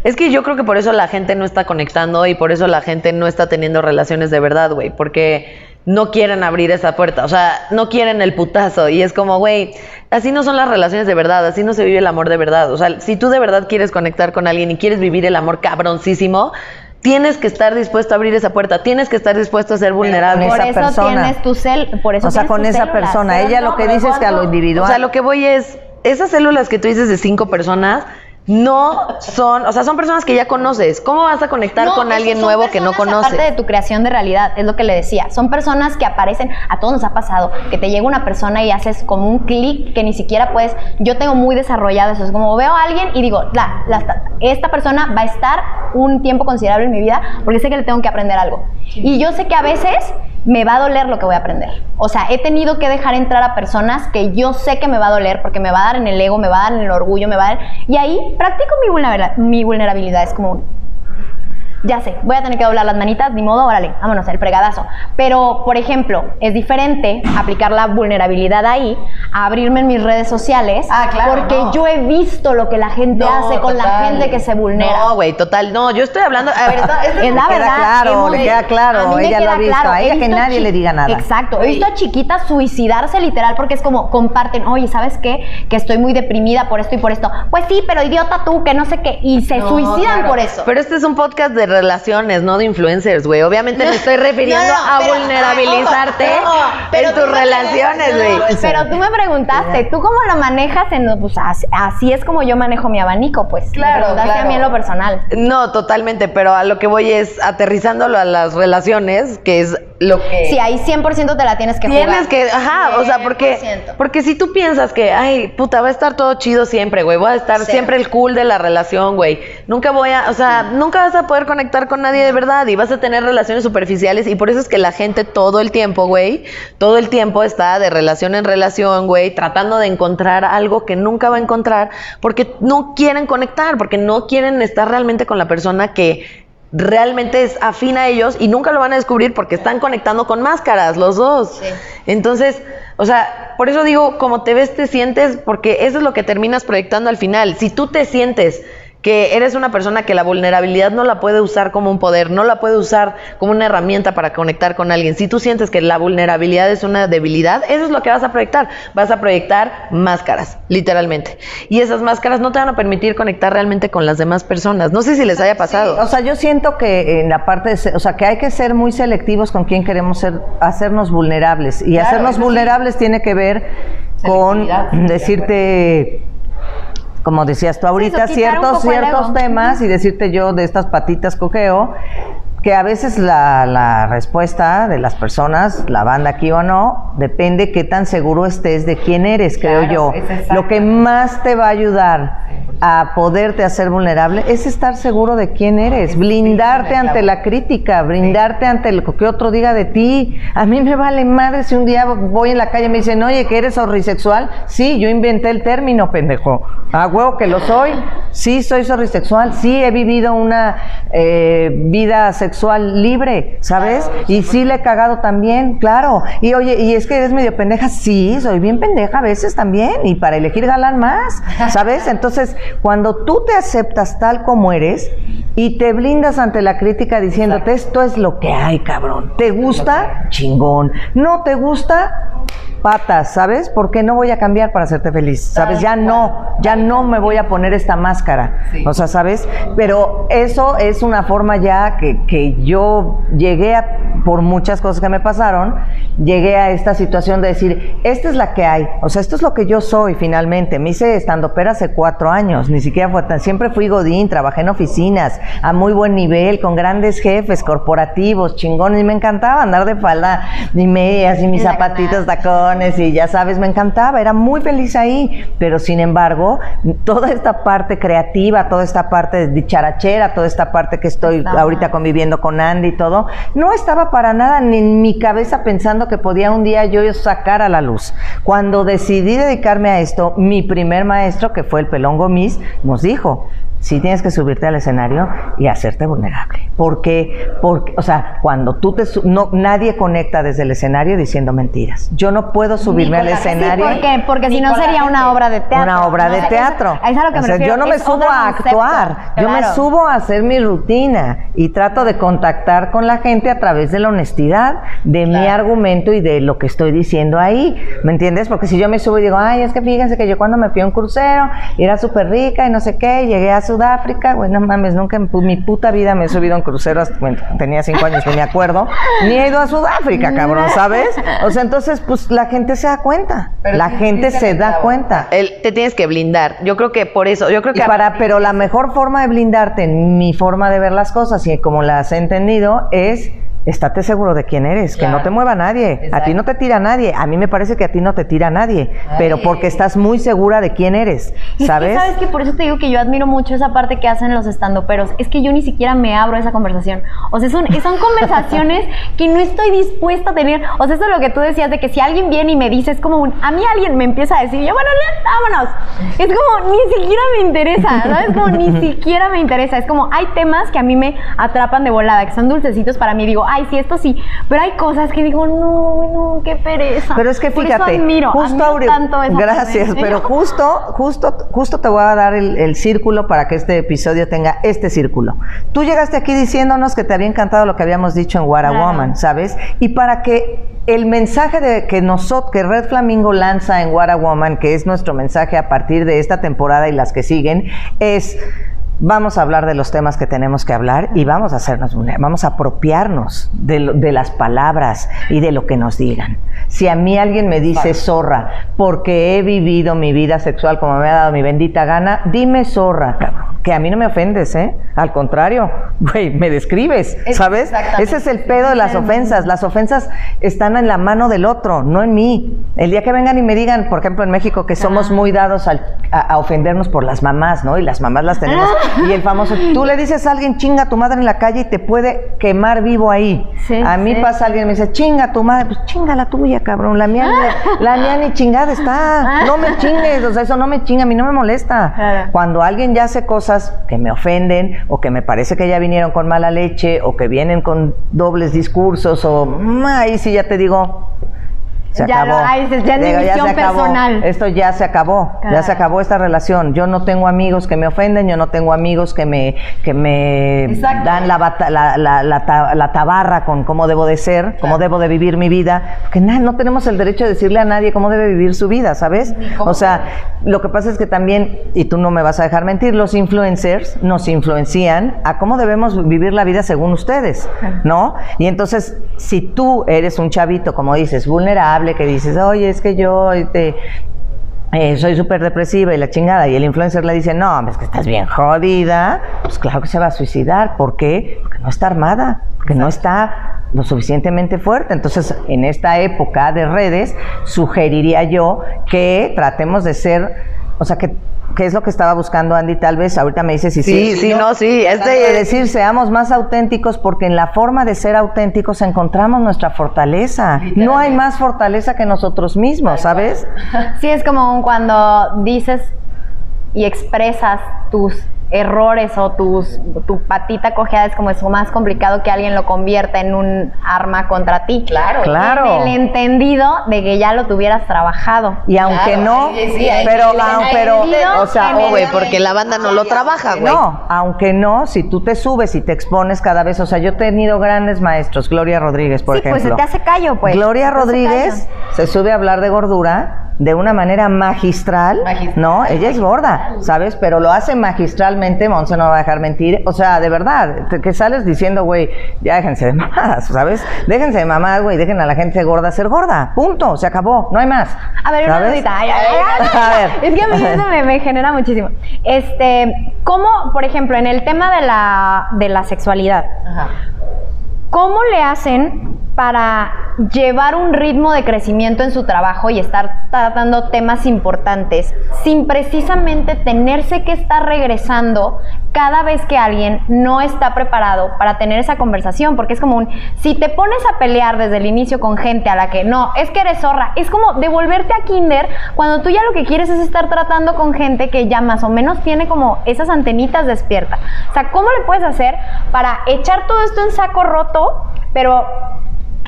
Es que yo creo que por eso la gente no está conectando y por eso la gente no está teniendo relaciones de verdad, güey, porque no quieren abrir esa puerta, o sea, no quieren el putazo y es como, güey, así no son las relaciones de verdad, así no se vive el amor de verdad, o sea, si tú de verdad quieres conectar con alguien y quieres vivir el amor cabroncísimo, tienes que estar dispuesto a abrir esa puerta, tienes que estar dispuesto a ser vulnerable. Por eso tienes tu cel, por eso O sea, con esa persona, ella lo que dice es que a lo individual. O sea, lo que voy es, esas células que tú dices de cinco personas, no son, o sea, son personas que ya conoces. ¿Cómo vas a conectar con alguien nuevo que no conoces? parte de tu creación de realidad, es lo que le decía. Son personas que aparecen, a todos nos ha pasado, que te llega una persona y haces como un clic que ni siquiera puedes. Yo tengo muy desarrollado eso. Es como veo a alguien y digo, la, esta persona va a estar un tiempo considerable en mi vida porque sé que le tengo que aprender algo. Y yo sé que a veces me va a doler lo que voy a aprender. O sea, he tenido que dejar entrar a personas que yo sé que me va a doler porque me va a dar en el ego, me va a dar en el orgullo, me va a dar... Y ahí practico mi vulnerabilidad, mi vulnerabilidad. Es como, ya sé, voy a tener que doblar las manitas, ni modo, órale, vámonos, el fregadazo. Pero, por ejemplo, es diferente aplicar la vulnerabilidad ahí a abrirme en mis redes sociales. Ah, claro. Porque yo he visto lo que la gente hace con la gente que se vulnera. No, güey, total, no, yo estoy hablando. A ver, es la verdad. Claro, le queda claro, ella lo ha visto, a ella que nadie le diga nada. Exacto, he visto a chiquitas suicidarse literal porque es como comparten, oye, ¿sabes qué? Que estoy muy deprimida por esto y por esto. Pues sí, pero idiota tú, que no sé qué. Y se suicidan por eso. Pero este es un podcast de relaciones, no de influencers, güey. Obviamente me estoy refiriendo a vulnerabilizarte en tus relaciones, güey. Pero tú me preguntaste, ¿tú cómo lo manejas? En, pues así, es como yo manejo mi abanico, pues. Claro, me claro. a mí en lo personal. No, totalmente, pero a lo que voy es aterrizándolo a las relaciones, que es lo que... Sí, ahí 100% te la tienes que tienes jugar. que, ajá, o sea, porque, porque si tú piensas que, ay, puta, va a estar todo chido siempre, güey, voy a estar siempre el cool de la relación, güey, nunca voy a, o sea, nunca vas a poder conectar con nadie de verdad y vas a tener relaciones superficiales y por eso es que la gente todo el tiempo, güey, todo el tiempo está de relación en relación, güey, tratando de encontrar algo que nunca va a encontrar porque no quieren conectar, porque no quieren estar realmente con la persona que realmente es afín a ellos y nunca lo van a descubrir porque están conectando con máscaras los dos. Entonces, o sea, por eso digo, como te ves, te sientes, porque eso es lo que terminas proyectando al final. Si tú te sientes que eres una persona que la vulnerabilidad no la puede usar como un poder, no la puede usar como una herramienta para conectar con alguien. Si tú sientes que la vulnerabilidad es una debilidad, eso es lo que vas a proyectar. Vas a proyectar máscaras, literalmente. Y esas máscaras no te van a permitir conectar realmente con las demás personas. No sé si les haya pasado. o sea, yo siento que en la parte de, o sea, que hay que ser muy selectivos con quién queremos ser, hacernos vulnerables. Y hacernos vulnerables tiene que ver con decirte como decías tú ahorita, ciertos, ciertos temas y decirte yo de estas patitas cogeo, que a veces la, la respuesta de las personas, la banda aquí o no, depende qué tan seguro estés de quién eres, creo yo. Lo que más te va a ayudar a poderte hacer vulnerable es estar seguro de quién eres, blindarte ante la crítica, blindarte ante lo que otro diga de ti. A mí me vale madre si un día voy en la calle y me dicen, oye, que eres sorrisexual. Sí, yo inventé el término, pendejo. A huevo que lo soy. Sí, soy sorrisexual. Sí, he vivido una eh, vida sexual libre, ¿sabes? Y sí le he cagado también, claro. Y oye, ¿y es que eres medio pendeja? Sí, soy bien pendeja a veces también. Y para elegir galán más, ¿sabes? Entonces, cuando tú te aceptas tal como eres y te blindas ante la crítica diciéndote, esto es lo que hay, cabrón. ¿Te gusta? Chingón. ¿No te gusta? patas, ¿sabes? Porque no voy a cambiar para hacerte feliz, ¿sabes? Ya no, ya no me voy a poner esta máscara, o sea, ¿sabes? Pero eso es una forma ya que, que yo llegué a, por muchas cosas que me pasaron, llegué a esta situación de decir, esta es la que hay, o sea, esto es lo que yo soy finalmente. Me hice estando pera hace cuatro años, ni siquiera fue tan, siempre fui godín, trabajé en oficinas, a muy buen nivel, con grandes jefes corporativos, chingones, y me encantaba andar de falda y medias y mis zapatitos tacones y ya sabes, me encantaba, era muy feliz ahí, pero sin embargo, toda esta parte creativa, toda esta parte dicharachera, toda esta parte que estoy ahorita conviviendo con Andy y todo, no estaba para nada ni en mi cabeza pensando que podía un día yo sacar a la luz. Cuando decidí dedicarme a esto, mi primer maestro, que fue el Pelón Gomis, nos dijo, sí tienes que subirte al escenario y hacerte vulnerable. Porque, porque o sea, cuando tú te... su- No, nadie conecta desde el escenario diciendo mentiras. Yo no puedo subirme al escenario. ¿Por qué? Porque si no sería gente. una obra de teatro. Una obra ¿no? de Es- teatro. Es, a lo que O me sea, refiero. yo no me es subo a actuar, yo me subo a hacer mi rutina y trato de contactar con la gente a través de la honestidad, de mi Claro. argumento y de lo que estoy diciendo ahí. ¿Me entiendes? Porque si yo me subo y digo, ay, es que fíjense que yo cuando me fui a un crucero y era súper rica y no sé qué, y llegué a Sudáfrica, güey, no mames, nunca en mi puta vida me he subido a un crucero, hasta- bueno, tenía cinco años, ni me acuerdo, ni he ido a Sudáfrica, cabrón, ¿sabes? O sea, entonces, pues la gente se da cuenta, Pero la gente se da cuenta. El- te tienes que blindar. Yo creo que por eso, yo creo Y que para, pero la mejor forma de blindarte en mi forma de ver las cosas y como las he entendido es estate seguro de quién eres, que no Claro. te mueva nadie. A ti Exacto. no te tira nadie. A mí me parece que a ti no te tira nadie, pero Ay. porque estás muy segura de quién eres, Y es ¿sabes? que sabes que por eso te digo que yo admiro mucho esa parte que hacen los estandoperos. Es que yo ni siquiera me abro a esa conversación. O sea, son, son conversaciones que no estoy dispuesta a tener. O sea, eso es lo que tú decías de que si alguien viene y me dice, es como un, a mí alguien me empieza a decir, yo, bueno, vámonos. Es como, ni siquiera me interesa, ¿sabes? Como, ni siquiera me interesa. Es como, hay temas que a mí me atrapan de volada, que son dulcecitos para mí. Digo, ay, sí, esto sí. Pero hay cosas que digo, no, no, qué pereza. Pero es que Por eso fíjate, admiro, justo admiro tanto esa gracias, pero justo, justo, justo te voy a dar el, el círculo para que este episodio tenga este círculo. Tú llegaste aquí diciéndonos que te había encantado lo que habíamos dicho en What a Claro. Woman, ¿sabes? Y para que el mensaje de que nosotros, que Red Flamingo lanza en What a Woman, que es nuestro mensaje a partir de esta temporada y las que siguen, es Vamos a hablar de los temas que tenemos que hablar y vamos a hacernos, vamos a apropiarnos de, de las palabras y de lo que nos digan. Si a mí alguien me dice zorra porque he vivido mi vida sexual como me ha dado mi bendita gana, dime zorra, cabrón. Que a mí no me ofendes, ¿eh? Al contrario, güey, me describes, Es- ¿sabes? Ese es el pedo de las ofensas. Las ofensas están en la mano del otro, no en mí. El día que vengan y me digan, por ejemplo, en México, que somos muy dados al- a, a ofendernos por las mamás, ¿no? Y las mamás las tenemos. Y el famoso, tú le dices a alguien chinga a tu madre en la calle y te puede quemar vivo ahí. Sí, a mí sí. pasa alguien y me dice, chinga a tu madre, pues chinga la tuya, cabrón. La mía, ni- la mía ni chingada está. No me chingues, o sea, eso no me chinga, a mí no me molesta. Claro. Cuando alguien ya hace cosas que me ofenden o que me parece que ya vinieron con mala leche o que vienen con dobles discursos o mm, ahí sí ya te digo se Ya acabó. lo- dices, ya es mi se acabó. personal. Esto ya se acabó. Ya se acabó esta relación. Yo no tengo amigos que me ofenden, yo no tengo amigos que me que me Exacto. dan la, bata- la, la, la ta- la tabarra con cómo debo de ser, cómo debo de vivir mi vida, porque na- no tenemos el derecho de decirle a nadie cómo debe vivir su vida, ¿sabes? O sea, lo que pasa es que también, y tú no me vas a dejar mentir, los influencers nos influencian a cómo debemos vivir la vida según ustedes, ¿no? Y entonces, si tú eres un chavito, como dices, vulnerable, que dices, oye, es que yo este, eh, soy súper depresiva y la chingada, y el influencer le dice, no, es que estás bien jodida, pues claro que se va a suicidar. ¿Por qué? Porque no está armada, porque no está lo suficientemente fuerte. Entonces, en esta época de redes, sugeriría yo que tratemos de ser, o sea, que, que es lo que estaba buscando Andy, tal vez, ahorita me dices si Sí, sí, no, sí. Es de de, decir, seamos más auténticos, porque en la forma de ser auténticos encontramos nuestra fortaleza. No hay más fortaleza que nosotros mismos, ¿sabes? Sí, es como un cuando dices y expresas tus errores o tus, tu patita cojeada es como es más complicado que alguien lo convierta en un arma contra ti. Claro. Claro. En el entendido de que ya lo tuvieras trabajado. Y aunque Claro, no, sí, ahí pero, sí, pero, sí, o sea, oh, güey, porque la banda no lo trabaja, güey. No, aunque no, si tú te subes y te expones cada vez, o sea, yo he tenido grandes maestros, Gloria Rodríguez, por sí, pues ejemplo. se te hace callo, pues. Gloria Rodríguez se sube a hablar de gordura de una manera magistral, Magistral. ¿no? Ella es gorda, ¿sabes? Pero lo hace magistralmente, Monse no va a dejar mentir. O sea, de verdad, que sales diciendo, güey, ya déjense de mamadas, ¿sabes? Déjense de mamadas, güey, dejen a la gente gorda ser gorda. Punto, se acabó, no hay más. A ver, una ¿sabes? dudita. Ay, ay, ay, ay. A ver. Es que a mí eso me, me genera muchísimo. Este, ¿cómo, por ejemplo, en el tema de la, de la sexualidad, Ajá. ¿Cómo le hacen para llevar un ritmo de crecimiento en su trabajo y estar tratando temas importantes sin precisamente tenerse que estar regresando cada vez que alguien no está preparado para tener esa conversación, porque es como un, si te pones a pelear desde el inicio con gente a la que no, es que eres zorra, es como devolverte a kinder cuando tú ya lo que quieres es estar tratando con gente que ya más o menos tiene como esas antenitas despiertas. O sea, ¿cómo le puedes hacer para echar todo esto en saco roto, pero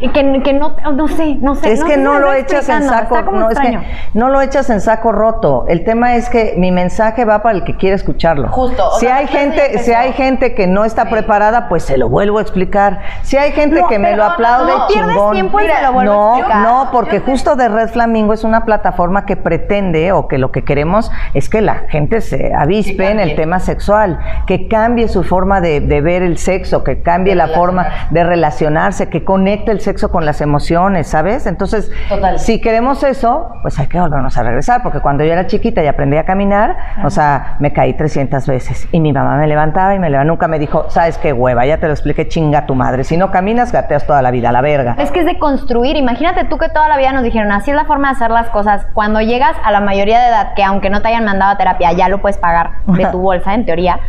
que, que no, no sé, no sé. Es no que sé no lo echas en saco, no, es que no lo echas en saco roto. El tema es que mi mensaje va para el que quiere escucharlo. Justo, Si sea, hay gente, si hay gente que no está preparada, pues se lo vuelvo a explicar. Si hay gente No, que me lo aplaude, no, pierdes chingón. tiempo y se lo vuelvo a no, explicar. no, porque justo de Red Flamingo es una plataforma que pretende o que lo que queremos es que la gente se avispe en el tema sexual, que cambie su forma de, de ver el sexo, que cambie la forma de relacionarse, que conecte el sexo con las emociones, ¿sabes? Entonces, Total. si queremos eso, pues hay que volvernos a regresar, porque cuando yo era chiquita y aprendí a caminar, o sea, me caí 300 veces y mi mamá me levantaba y me levantaba, nunca me dijo, ¿sabes qué hueva? Ya te lo expliqué, chinga tu madre. Si no caminas, gateas toda la vida, la verga. Es que es de construir. Imagínate tú que toda la vida nos dijeron, así es la forma de hacer las cosas. Cuando llegas a la mayoría de edad, que aunque no te hayan mandado a terapia, ya lo puedes pagar de tu bolsa, en teoría.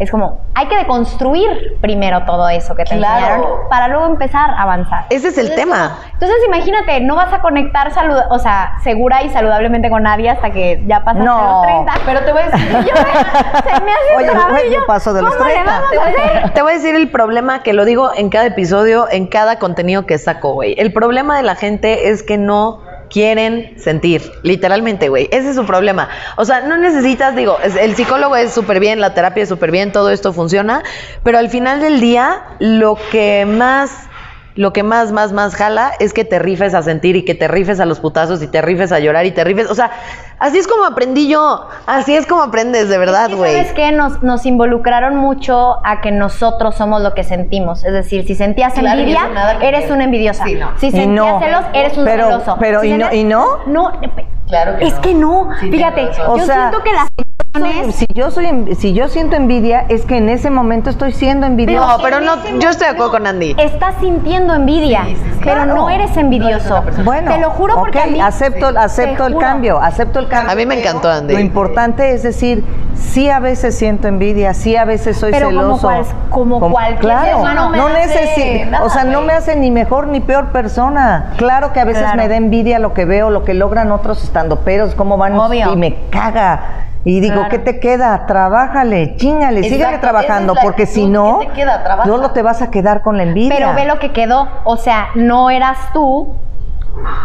Es como, hay que deconstruir primero todo eso que te Claro. enseñaron para luego empezar a avanzar. Ese es el Entonces, tema. Entonces, imagínate, no vas a conectar salud, o sea, segura y saludablemente con nadie hasta que ya pasaste No. los 30. Pero te voy a decir, yo, se me hace Oye, otra vez, güey, yo paso de los ¿cómo le 30. vamos a hacer? Te voy a decir el problema que lo digo en cada episodio, en cada contenido que saco, güey. El problema de la gente es que no quieren sentir, literalmente, güey. Ese es su problema. O sea, no necesitas, digo, el psicólogo es súper bien, la terapia es súper bien, todo esto funciona, pero al final del día, lo que más lo que más, más, más jala es que te rifes a sentir y que te rifes a los putazos y te rifes a llorar y te rifes. O sea, así es como aprendí yo. Así es como aprendes, de verdad, güey. ¿Sabes qué? Nos, nos involucraron mucho a que nosotros somos lo que sentimos. Es decir, si sentías Claro, envidia, que eres una envidiosa. Sí, no. Si sentías no. celos, eres un Pero- celoso. pero, Si ¿y no- y no? No, Claro que es no. que no. Sí, Fíjate. O yo sea, siento que las Soy- si yo soy si yo siento envidia es que en ese momento estoy siendo envidioso. No, pero no, yo estoy de acuerdo con Andy. Estás sintiendo envidia, Sí, sí, sí. pero Claro. no eres envidioso. Bueno, Te lo juro porque ok, a mí- acepto, acepto el juro. cambio, acepto el cambio. A mí me encantó, Andy. Lo importante es decir, sí a veces siento envidia, sí a veces soy Pero como celoso. cual- como cualquier claro, no, No me hace nada, o sea, no me hace ni mejor ni peor persona. Claro que a veces Claro. me da envidia lo que veo, lo que logran otros estando peros, cómo van Obvio. y me caga. Y digo, Claro. ¿qué te queda? Trabájale, chingale, síguele Exacto, trabajando, es la porque si no, solo te vas a quedar con la envidia. Pero ve lo que quedó. O sea, no eras tú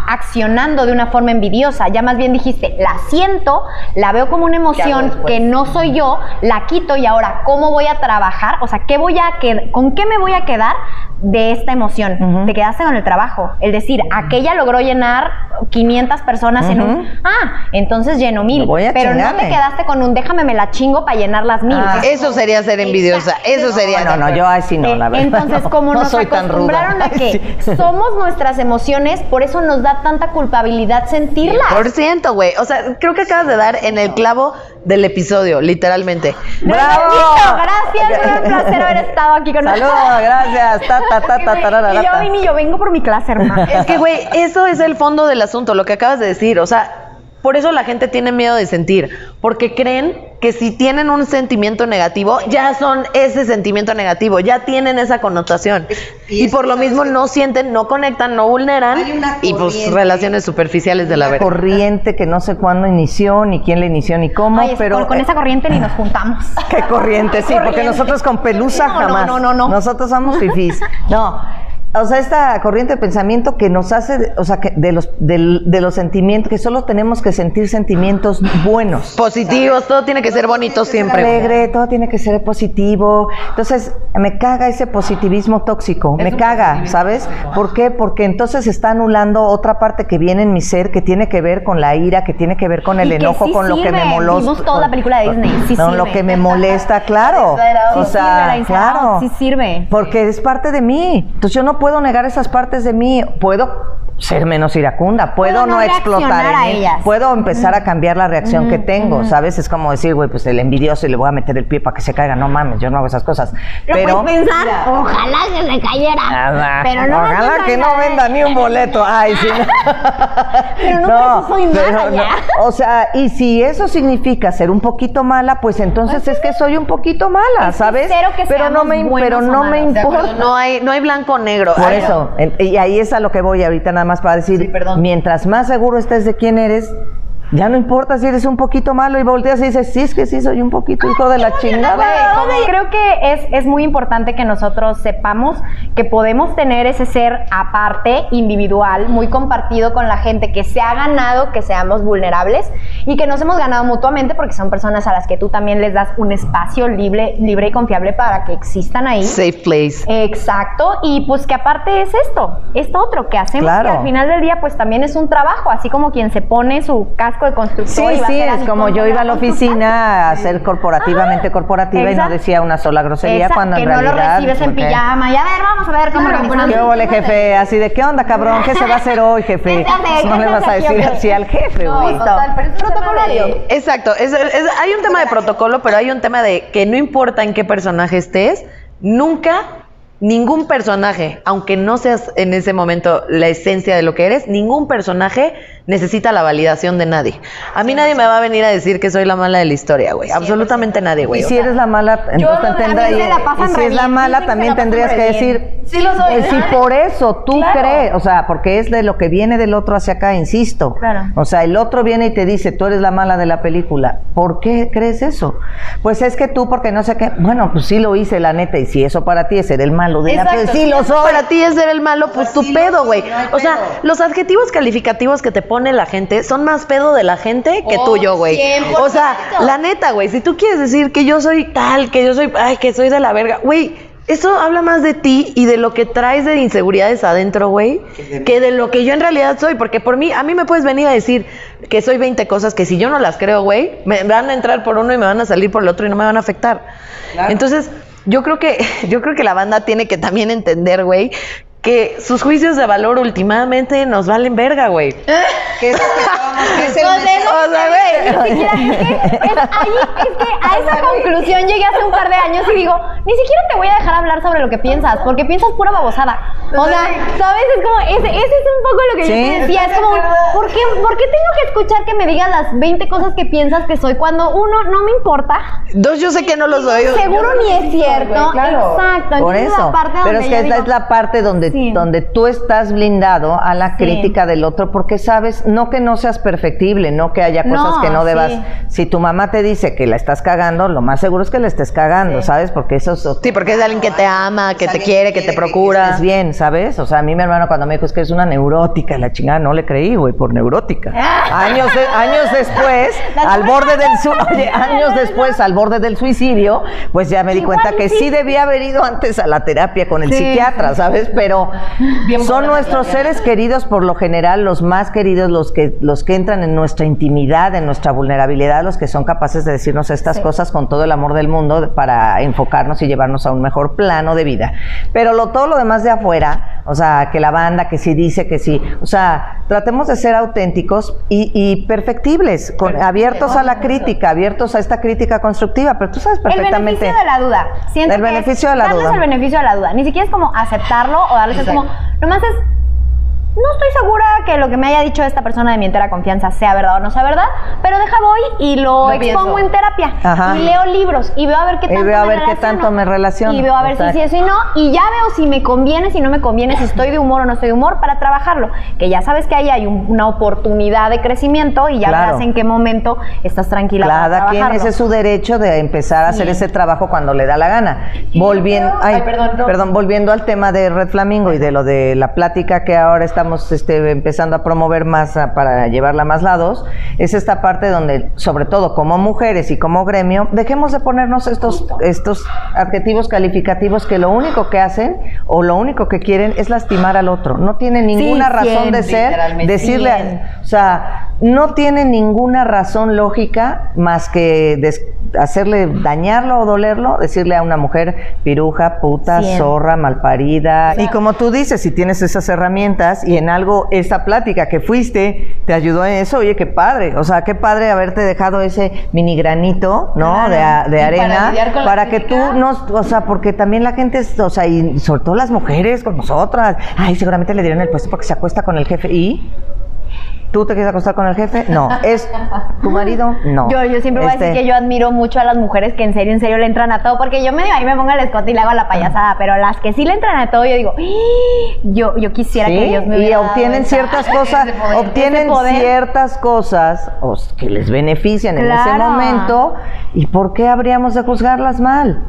accionando de una forma envidiosa. Ya más bien dijiste, la siento, la veo como una emoción que no soy yo, la quito y ahora, ¿cómo voy a trabajar? O sea, ¿qué voy a qued- ¿con qué me voy a quedar de esta emoción? Te quedaste con el trabajo. Es decir, aquella logró llenar 500 personas en un... Ah, entonces lleno mil. Pero no te chingarle. quedaste con un déjame me la chingo para llenar las mil. Ah. Eso sería ser envidiosa. Eso sería. No, no, yo así no, Eh, la verdad. Entonces, como no nos acostumbraron a que Sí. somos nuestras emociones, por eso nos da tanta culpabilidad sentirlas. Por ciento, güey. O sea, creo que acabas de dar en el clavo del episodio, literalmente. ¡Bravo! Gracias, fue un placer haber estado aquí con Saludos, gracias. Ta, ta, ta, ta, yo vine y yo vengo por mi clase, hermano. Es que, güey, eso es el fondo del asunto, lo que acabas de decir. O sea, por eso la gente tiene miedo de sentir, porque creen que si tienen un sentimiento negativo, ya son ese sentimiento negativo, ya tienen esa connotación. y por lo ¿sabes mismo no sienten, no conectan, no vulneran, y pues relaciones superficiales de la Una verga. corriente que no sé cuándo inició, ni quién la inició, ni cómo, Ay, es- pero... con, con eh, esa corriente ni nos juntamos. ¿Qué corriente? Sí, porque nosotros con pelusa No, no, jamás. no, no, no. Nosotros somos fifís. No. O sea, esta corriente de pensamiento que nos hace, o sea, que de los, del- de, los sentimientos, que solo tenemos que sentir sentimientos buenos. Positivos, todo tiene que ser bonito siempre. alegre, todo tiene que ser positivo. Entonces, me caga ese positivismo tóxico, me caga, ¿sabes? ¿Por qué? Porque entonces está anulando otra parte que viene en mi ser, que tiene que ver con la ira, que tiene que ver con el Y que enojo, sí con lo que me sirve. molesta. Vimos toda la película de Disney, sí con lo sirve. que me molesta, claro. Sí o sirve sea, Inside claro. Sí sirve. Porque es parte de mí. Entonces yo no puedo negar esas partes de mí. Puedo ser menos iracunda, puedo, Puedo no, no explotar en a ellas. puedo empezar a cambiar la reacción que tengo, ¿sabes? Es como decir, güey, pues el envidioso y le voy a meter el pie para que se caiga, no mames, yo no hago esas cosas. Lo Pero puedes pensar, ojalá que se cayera. Ah, pero no ojalá que no venda ni un boleto. Ay, sí. Pero no por eso soy mala ya. O sea, y si eso significa ser un poquito mala, pues entonces es que soy un poquito mala, ¿sabes? que pero no me pero no me importa. No hay, no hay blanco o negro. Por Ay, eso, y ahí es a lo que voy ahorita nada más para decir, Sí, mientras más seguro estés de quién eres, ya no importa si eres un poquito malo y volteas y dices, sí, es que sí soy un poquito hijo de la chingada. Güey, Creo que es, es muy importante que nosotros sepamos que podemos tener ese ser aparte, individual, muy compartido con la gente, que se ha ganado que seamos vulnerables y que nos hemos ganado mutuamente porque son personas a las que tú también les das un espacio libre, libre y confiable para que existan ahí. Safe place. Exacto, y pues que aparte es esto, esto otro que hacemos Claro. que al final del día pues también es un trabajo, así como quien se pone su casco de constructor. Sí, y va a sí, es como yo iba a la oficina a ser corporativamente corporativa y no decía una sola grosería Exacto, cuando en que no lo realidad... recibes en pijama. Y a ver, vamos a ver cómo organizamos. ¿Qué ole, jefe? Así de, ¿qué onda, cabrón? ¿Qué se va a hacer hoy, jefe? No ¿Qué le vas a decir así al jefe, No, güey. total, pero es de- Exacto, es- es- hay un tema de protocolo, pero hay un tema de que no importa en qué personaje estés, nunca ningún personaje, aunque no seas en ese momento la esencia de lo que eres, ningún personaje necesita la validación de nadie. A mí nadie me va a venir a decir que soy la mala de la historia, güey. Absolutamente nadie, Y güey. si eres la mala, entonces y si es la mala, dicen también la tendrías que decir, Sí lo soy. pues si por eso tú Claro. crees, o sea, porque es de lo que viene del otro hacia acá, insisto. Claro. O sea, el otro viene y te dice, tú eres la mala de la película. ¿Por qué crees eso? Pues es que tú, porque no sé qué, bueno, pues sí lo hice, la neta, y si eso para ti es ser el malo de la Exacto, película, sí sí, lo soy. para ti es ser el malo, pues tu pedo, güey. O sea, los adjetivos calificativos que te pone la gente son más pedo de la gente que Oh, tuyo, güey. 100%. O sea, la neta, güey, si tú quieres decir que yo soy tal, que yo soy, ay, que soy de la verga, güey, eso habla más de ti y de lo que traes de inseguridades adentro, güey, que de lo que yo en realidad soy. Porque por mí, a mí me puedes venir a decir que soy 20 cosas que si yo no las creo, güey, me van a entrar por uno y me van a salir por el otro y no me van a afectar. Entonces, yo creo que, yo creo que la banda tiene que también entender, güey, que sus juicios de valor últimamente nos valen verga, güey. Que es lo que acabamos de hacer O sea, güey. Ni siquiera, es que, es, ahí, es que a esa conclusión llegué hace un par de años y digo, ni siquiera te voy a dejar hablar sobre lo que piensas, porque piensas pura babosada. O sea, ¿sabes? Es como, ese, ese es un poco lo que Sí. yo te decía, es como, ¿por qué, ¿por qué tengo que escuchar que me digas las 20 cosas que piensas que soy cuando uno no me importa? Dos, yo sé que no lo soy. Seguro ni es cierto. Exacto. Por Entonces, eso. la parte Pero es que esta digo, es la parte donde, Sí. donde tú estás blindado a la Sí. crítica del otro, porque sabes, no que no seas perfectible, no que haya cosas No, que no debas. sí. Si tu mamá te dice que la estás cagando, lo más seguro es que la estés cagando, Sí. ¿sabes? Porque eso es Sí, porque es alguien que te ama, que te quiere, que te procura. es bien, ¿sabes? O sea, a mí mi hermano cuando me dijo es que es una neurótica, la chingada, no le creí, güey, por neurótica. años, de- años después, al borde del su- oye, años después, al borde del suicidio, pues ya me di Igual cuenta que sí. sí debía haber ido antes a la terapia con el Sí. psiquiatra, ¿sabes? Pero son nuestros seres queridos por lo general, los más queridos, los que, los que entran en nuestra intimidad, en nuestra vulnerabilidad, los que son capaces de decirnos estas Sí. cosas con todo el amor del mundo para enfocarnos y llevarnos a un mejor plano de vida. Pero lo, todo lo demás de afuera, o sea, que la banda, que sí dice, que sí, o sea, tratemos de ser auténticos y, y perfectibles, con- abiertos a la crítica, abiertos a esta crítica constructiva, pero tú sabes El perfectamente. beneficio de la duda. Siento El que es beneficio de la duda. el beneficio de la duda. Ni siquiera es como aceptarlo o darles es como, nomás es, no estoy segura que lo que me haya dicho esta persona de mi entera confianza sea verdad o no sea verdad, pero deja voy y lo, Lo expongo pienso. en terapia. Ajá. Y leo libros y veo a ver qué Y tanto, veo a me ver qué relaciono. tanto me relaciono. Y veo a ver Exacto. si sí, eso y no. Y ya veo si me conviene, si no me conviene, si estoy de humor o no estoy de humor para trabajarlo. Que ya sabes que ahí hay un- una oportunidad de crecimiento y ya Claro. verás en qué momento estás tranquila para Cada quien ese es su derecho de empezar a hacer ese trabajo cuando le da la gana. Volviendo, ay, ay, perdón, volviendo al tema de Red Flamingo y de lo de la plática que ahora estamos este, empezando a promover más a- para llevarla a más lados, es esta parte donde, sobre todo como mujeres y como gremio, dejemos de ponernos estos, estos adjetivos calificativos que lo único que hacen o lo único que quieren es lastimar al otro. No tiene ninguna razón de ser decirle, a- o sea, no tiene ninguna razón lógica más que des- hacerle dañarlo o dolerlo, decirle a una mujer piruja, puta, zorra, malparida. Y como tú dices, si tienes esas herramientas y en algo, esta plática que fuiste te ayudó en eso, oye, qué padre. O sea, qué padre haberte dejado ese mini granito, ¿no? De, para arena para que tú crítica. no, o sea, porque también la gente, o sea, y sobre todo las mujeres con nosotras, ay, seguramente le dieron el puesto porque se acuesta con el jefe y ¿Tú te quieres acostar con el jefe? No. ¿Es tu marido? No. Yo, yo siempre voy a Este, decir que yo admiro mucho a las mujeres que en serio, en serio le entran a todo, porque yo medio ahí me pongo el escote y le hago la payasada, pero las que sí le entran a todo, yo digo, "Ah, yo, yo quisiera Sí, que Dios me y dado obtienen esa- ciertas cosas, poder, obtienen ciertas cosas que les benefician en ese momento. ¿Y por qué habríamos de juzgarlas mal?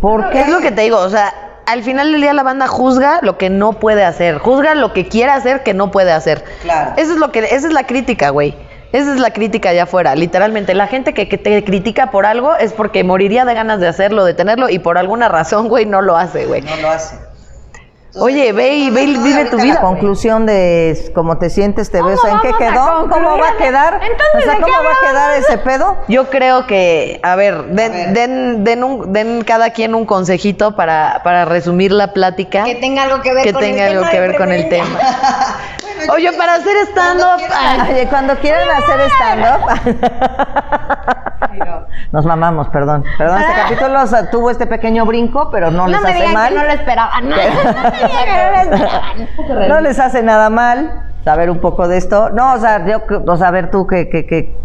¿Por qué? Es lo que te digo, o sea, al final del día la banda juzga lo que no puede hacer, juzga lo que quiere hacer que no puede hacer. Claro. Eso es lo que, esa es la crítica, güey. Esa es la crítica allá afuera, literalmente. La gente que, que te critica por algo es porque moriría de ganas de hacerlo, de tenerlo, y por alguna razón, güey, no lo hace, güey. No lo hace. Oye, ve y ve y vive tu La vida. conclusión de cómo te sientes, te ves, ¿Cómo ¿en qué quedó? ¿Cómo va a quedar? Entonces, o sea, ¿de ¿cómo va a quedar ese pedo? Yo creo que, a ver, den, den, den, un- den cada quien un consejito para, para resumir la plática. Que tenga algo que ver que con el tenga algo tema que ver con el tema. Oye, para hacer stand-up. ay, Oye, cuando quieran hacer stand-up. Nos mamamos, perdón. Perdón, este capítulo o sea, tuvo este pequeño brinco, pero no, No les me hace mal. que no lo esperaban. No, no. No les hace nada mal saber un poco de esto. No, o sea, yo, o sea, a ver tú qué, qué, qué,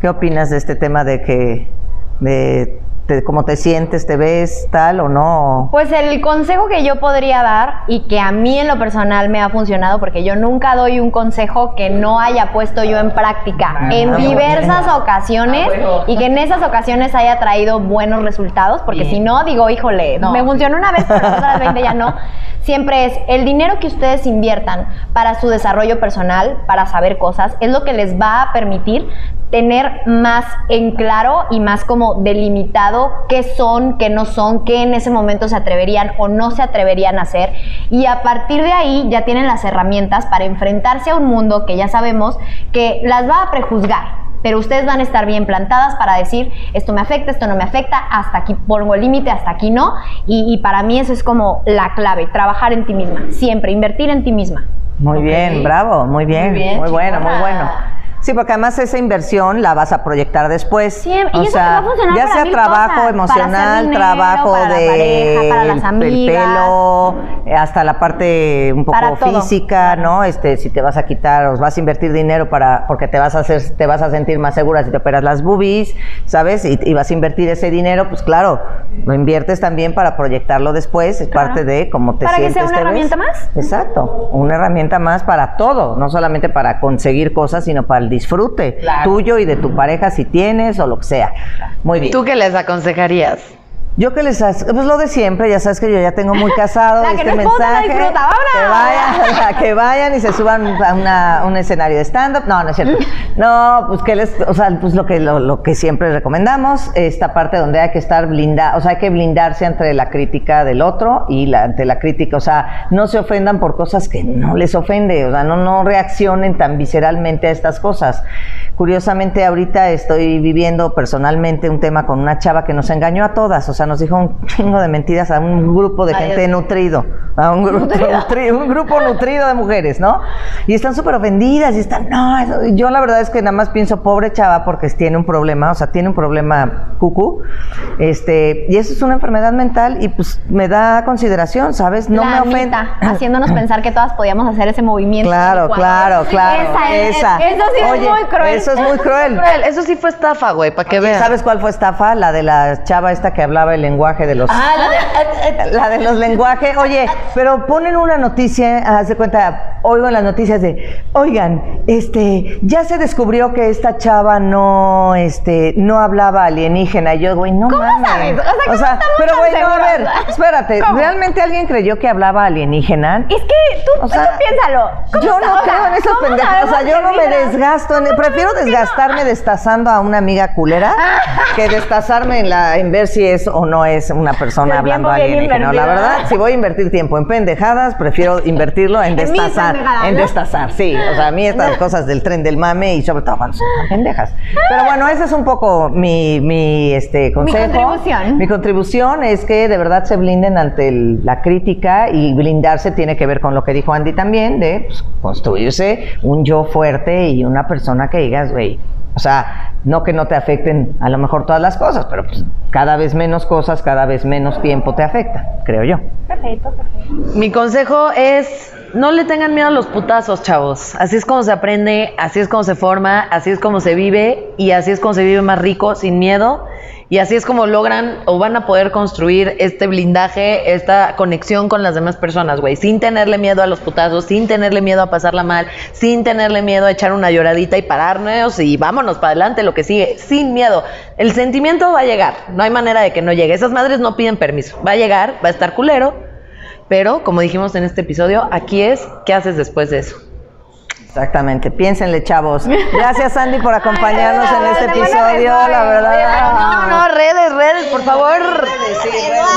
qué opinas de este tema de que, de, de cómo te sientes, te ves, tal o no. Pues el consejo que yo podría dar y que a mí en lo personal me ha funcionado, porque yo nunca doy un consejo que no haya puesto yo en práctica en Ah, diversas ocasiones Ah, bueno. y que en esas ocasiones haya traído buenos resultados, porque Bien. si no, digo, híjole, No. me funcionó una vez, pero las otras 20 ya no. Siempre es el dinero que ustedes inviertan para su desarrollo personal, para saber cosas, es lo que les va a permitir tener más en claro y más como delimitado qué son, qué no son, qué en ese momento se atreverían o no se atreverían a hacer. Y a partir de ahí ya tienen las herramientas para enfrentarse a un mundo que ya sabemos que las va a prejuzgar. Pero ustedes van a estar bien plantadas para decir, esto me afecta, esto no me afecta, hasta aquí pongo el límite, hasta aquí no. Y, y para mí eso es como la clave, trabajar en ti misma, siempre, invertir en ti misma. Muy bien, bravo, muy bien, Muy muy, bien, bueno, muy bueno. Sí, porque además esa inversión la vas a proyectar después. Siempre. Y o eso sea, te va a funcionar ya para sea trabajo cosas, para emocional, dinero, trabajo para la de pareja, para las el pelo, hasta la parte un Para poco todo, física, ¿no? Este, si te vas a quitar o vas a invertir dinero para porque te vas a hacer, te vas a sentir más segura si te operas las boobies, ¿sabes? Y, y vas a invertir ese dinero, pues claro, lo inviertes también para proyectarlo después, es Claro. parte de cómo te Para que sientes. sea una te ves. herramienta más. Exacto, una herramienta más para todo, no solamente para conseguir cosas, sino para el disfrute Claro. tuyo y de tu pareja si tienes o lo que sea. Muy bien. ¿Tú qué les aconsejarías? Yo que les hace, pues lo de siempre, ya sabes que yo ya tengo muy casado La que este no esposa la mensaje. disfruta, que vayan, que vayan y se suban a una- un escenario de stand-up. No, no es cierto. No, pues que les, o sea, pues lo que, lo, lo que siempre recomendamos, esta parte donde hay que estar blindado, o sea, hay que blindarse ante la crítica del otro y la, ante la crítica, o sea, no se ofendan por cosas que no les ofende, o sea, no, no reaccionen tan visceralmente a estas cosas. Curiosamente, ahorita estoy viviendo personalmente un tema con una chava que nos engañó a todas, o sea, nos dijo un chingo de mentiras a un grupo de Ay, gente nutrido, a un grupo, nutri- un grupo nutrido de mujeres, ¿no? Y están súper ofendidas y están, no, yo la verdad es que nada más pienso, pobre chava, porque tiene un problema, o sea, tiene un problema cucu, este, y eso es una enfermedad mental y pues me da consideración, ¿sabes? No La me ofende. Anita, haciéndonos pensar que todas podíamos hacer ese movimiento. Claro, claro, claro. Esa, es- esa. Eso sí Oye, es muy cruel. Eso es muy cruel. Cruel, Eso sí fue estafa, güey, para que vean. ¿Sabes cuál fue estafa? La de la chava esta que hablaba el lenguaje de los... Ah, la de- La de los lenguajes. Oye, pero ponen una noticia, haz de cuenta, oigo en las noticias de, oigan, este, ya se descubrió que esta chava no, este, no hablaba alienígena. Y yo, güey, no mames. sabes? O sea, ¿cómo estamos pero güey, no, a ver, espérate, ¿Cómo? ¿realmente alguien creyó que hablaba alienígena? Es que tú, O sea, tú piénsalo. ¿Cómo Yo no o sea, creo en esos ¿cómo pendejos. O sea, yo no me desgasto. en- prefiero desgastarme destazando a una amiga culera que destazarme en, la, en ver si es o no es una persona El hablando tiempo bien alienígena. La verdad, si voy a invertir tiempo en pendejadas, prefiero invertirlo en En destazar, regalarlo. en destazar, sí. O sea, a mí estas cosas del tren del mame y sobre todo cuando son pendejas. Pero bueno, ese es un poco mi, mi este, consejo. contribución. Mi contribución es que de verdad se blinden ante el- la crítica y blindarse tiene que ver con lo que dijo Andy también, de pues, construirse un yo fuerte y una persona que digas, o sea, no que no te afecten a lo mejor todas las cosas, pero pues cada vez menos cosas, cada vez menos tiempo te afectan, creo yo. Perfecto. Mi consejo es no le tengan miedo a los putazos, chavos. Así es como se aprende, así es como se forma, así es como se vive y así es como se vive más rico, sin miedo. Y así es como logran o van a poder construir este blindaje, esta conexión con las demás personas, güey. Sin tenerle miedo a los putazos, sin tenerle miedo a pasarla mal, sin tenerle miedo a echar una lloradita y pararnos y vámonos para adelante, lo que sigue. Sin miedo. El sentimiento va a llegar. No hay manera de que no llegue. Esas madres no piden permiso. Va a llegar, va a estar culero. Pero, como dijimos en este episodio, aquí es qué haces después de eso. Exactamente, piénsenle, chavos. Gracias, Andy, por acompañarnos en este episodio, la verdad. No, no, redes, redes, por favor.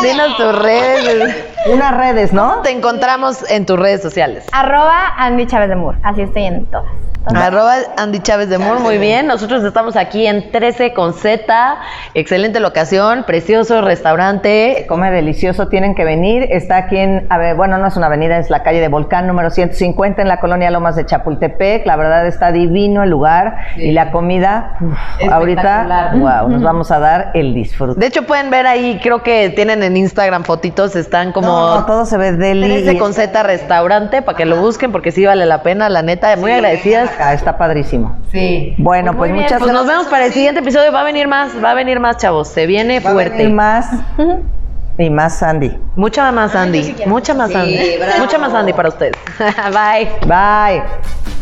Dinos tus redes. Unas redes, ¿no? Te encontramos en tus redes sociales. Arroba Andy Chávez de Moore. Así estoy en todas. Arroba Andy Chávez de Moore, muy bien. Nosotros estamos aquí en 13 con Z. Excelente locación, precioso restaurante. Come delicioso, tienen que venir. Está aquí en, a ver, bueno, no es una avenida, es la calle de Volcán número 150 en la colonia Lomas de Chapultepec. La verdad está divino el lugar y la comida, uf, ahorita, wow, nos vamos a dar el disfrute. De hecho, pueden ver ahí, creo que tienen en Instagram fotitos, están como No, no, todo se ve deli. 13 y con Z restaurante para que lo busquen porque sí vale la pena, la neta. Muy agradecidas. Acá, está padrísimo. Sí. Bueno, pues, muy bien. muchas Pues nos gracias. vemos para el siguiente episodio. Va a venir más, va a venir más, chavos. Se viene Va a fuerte. venir más y más Andy. Mucha más Andy. Mucha más Andy. Mucha más Andy para ustedes. Bye. Bye.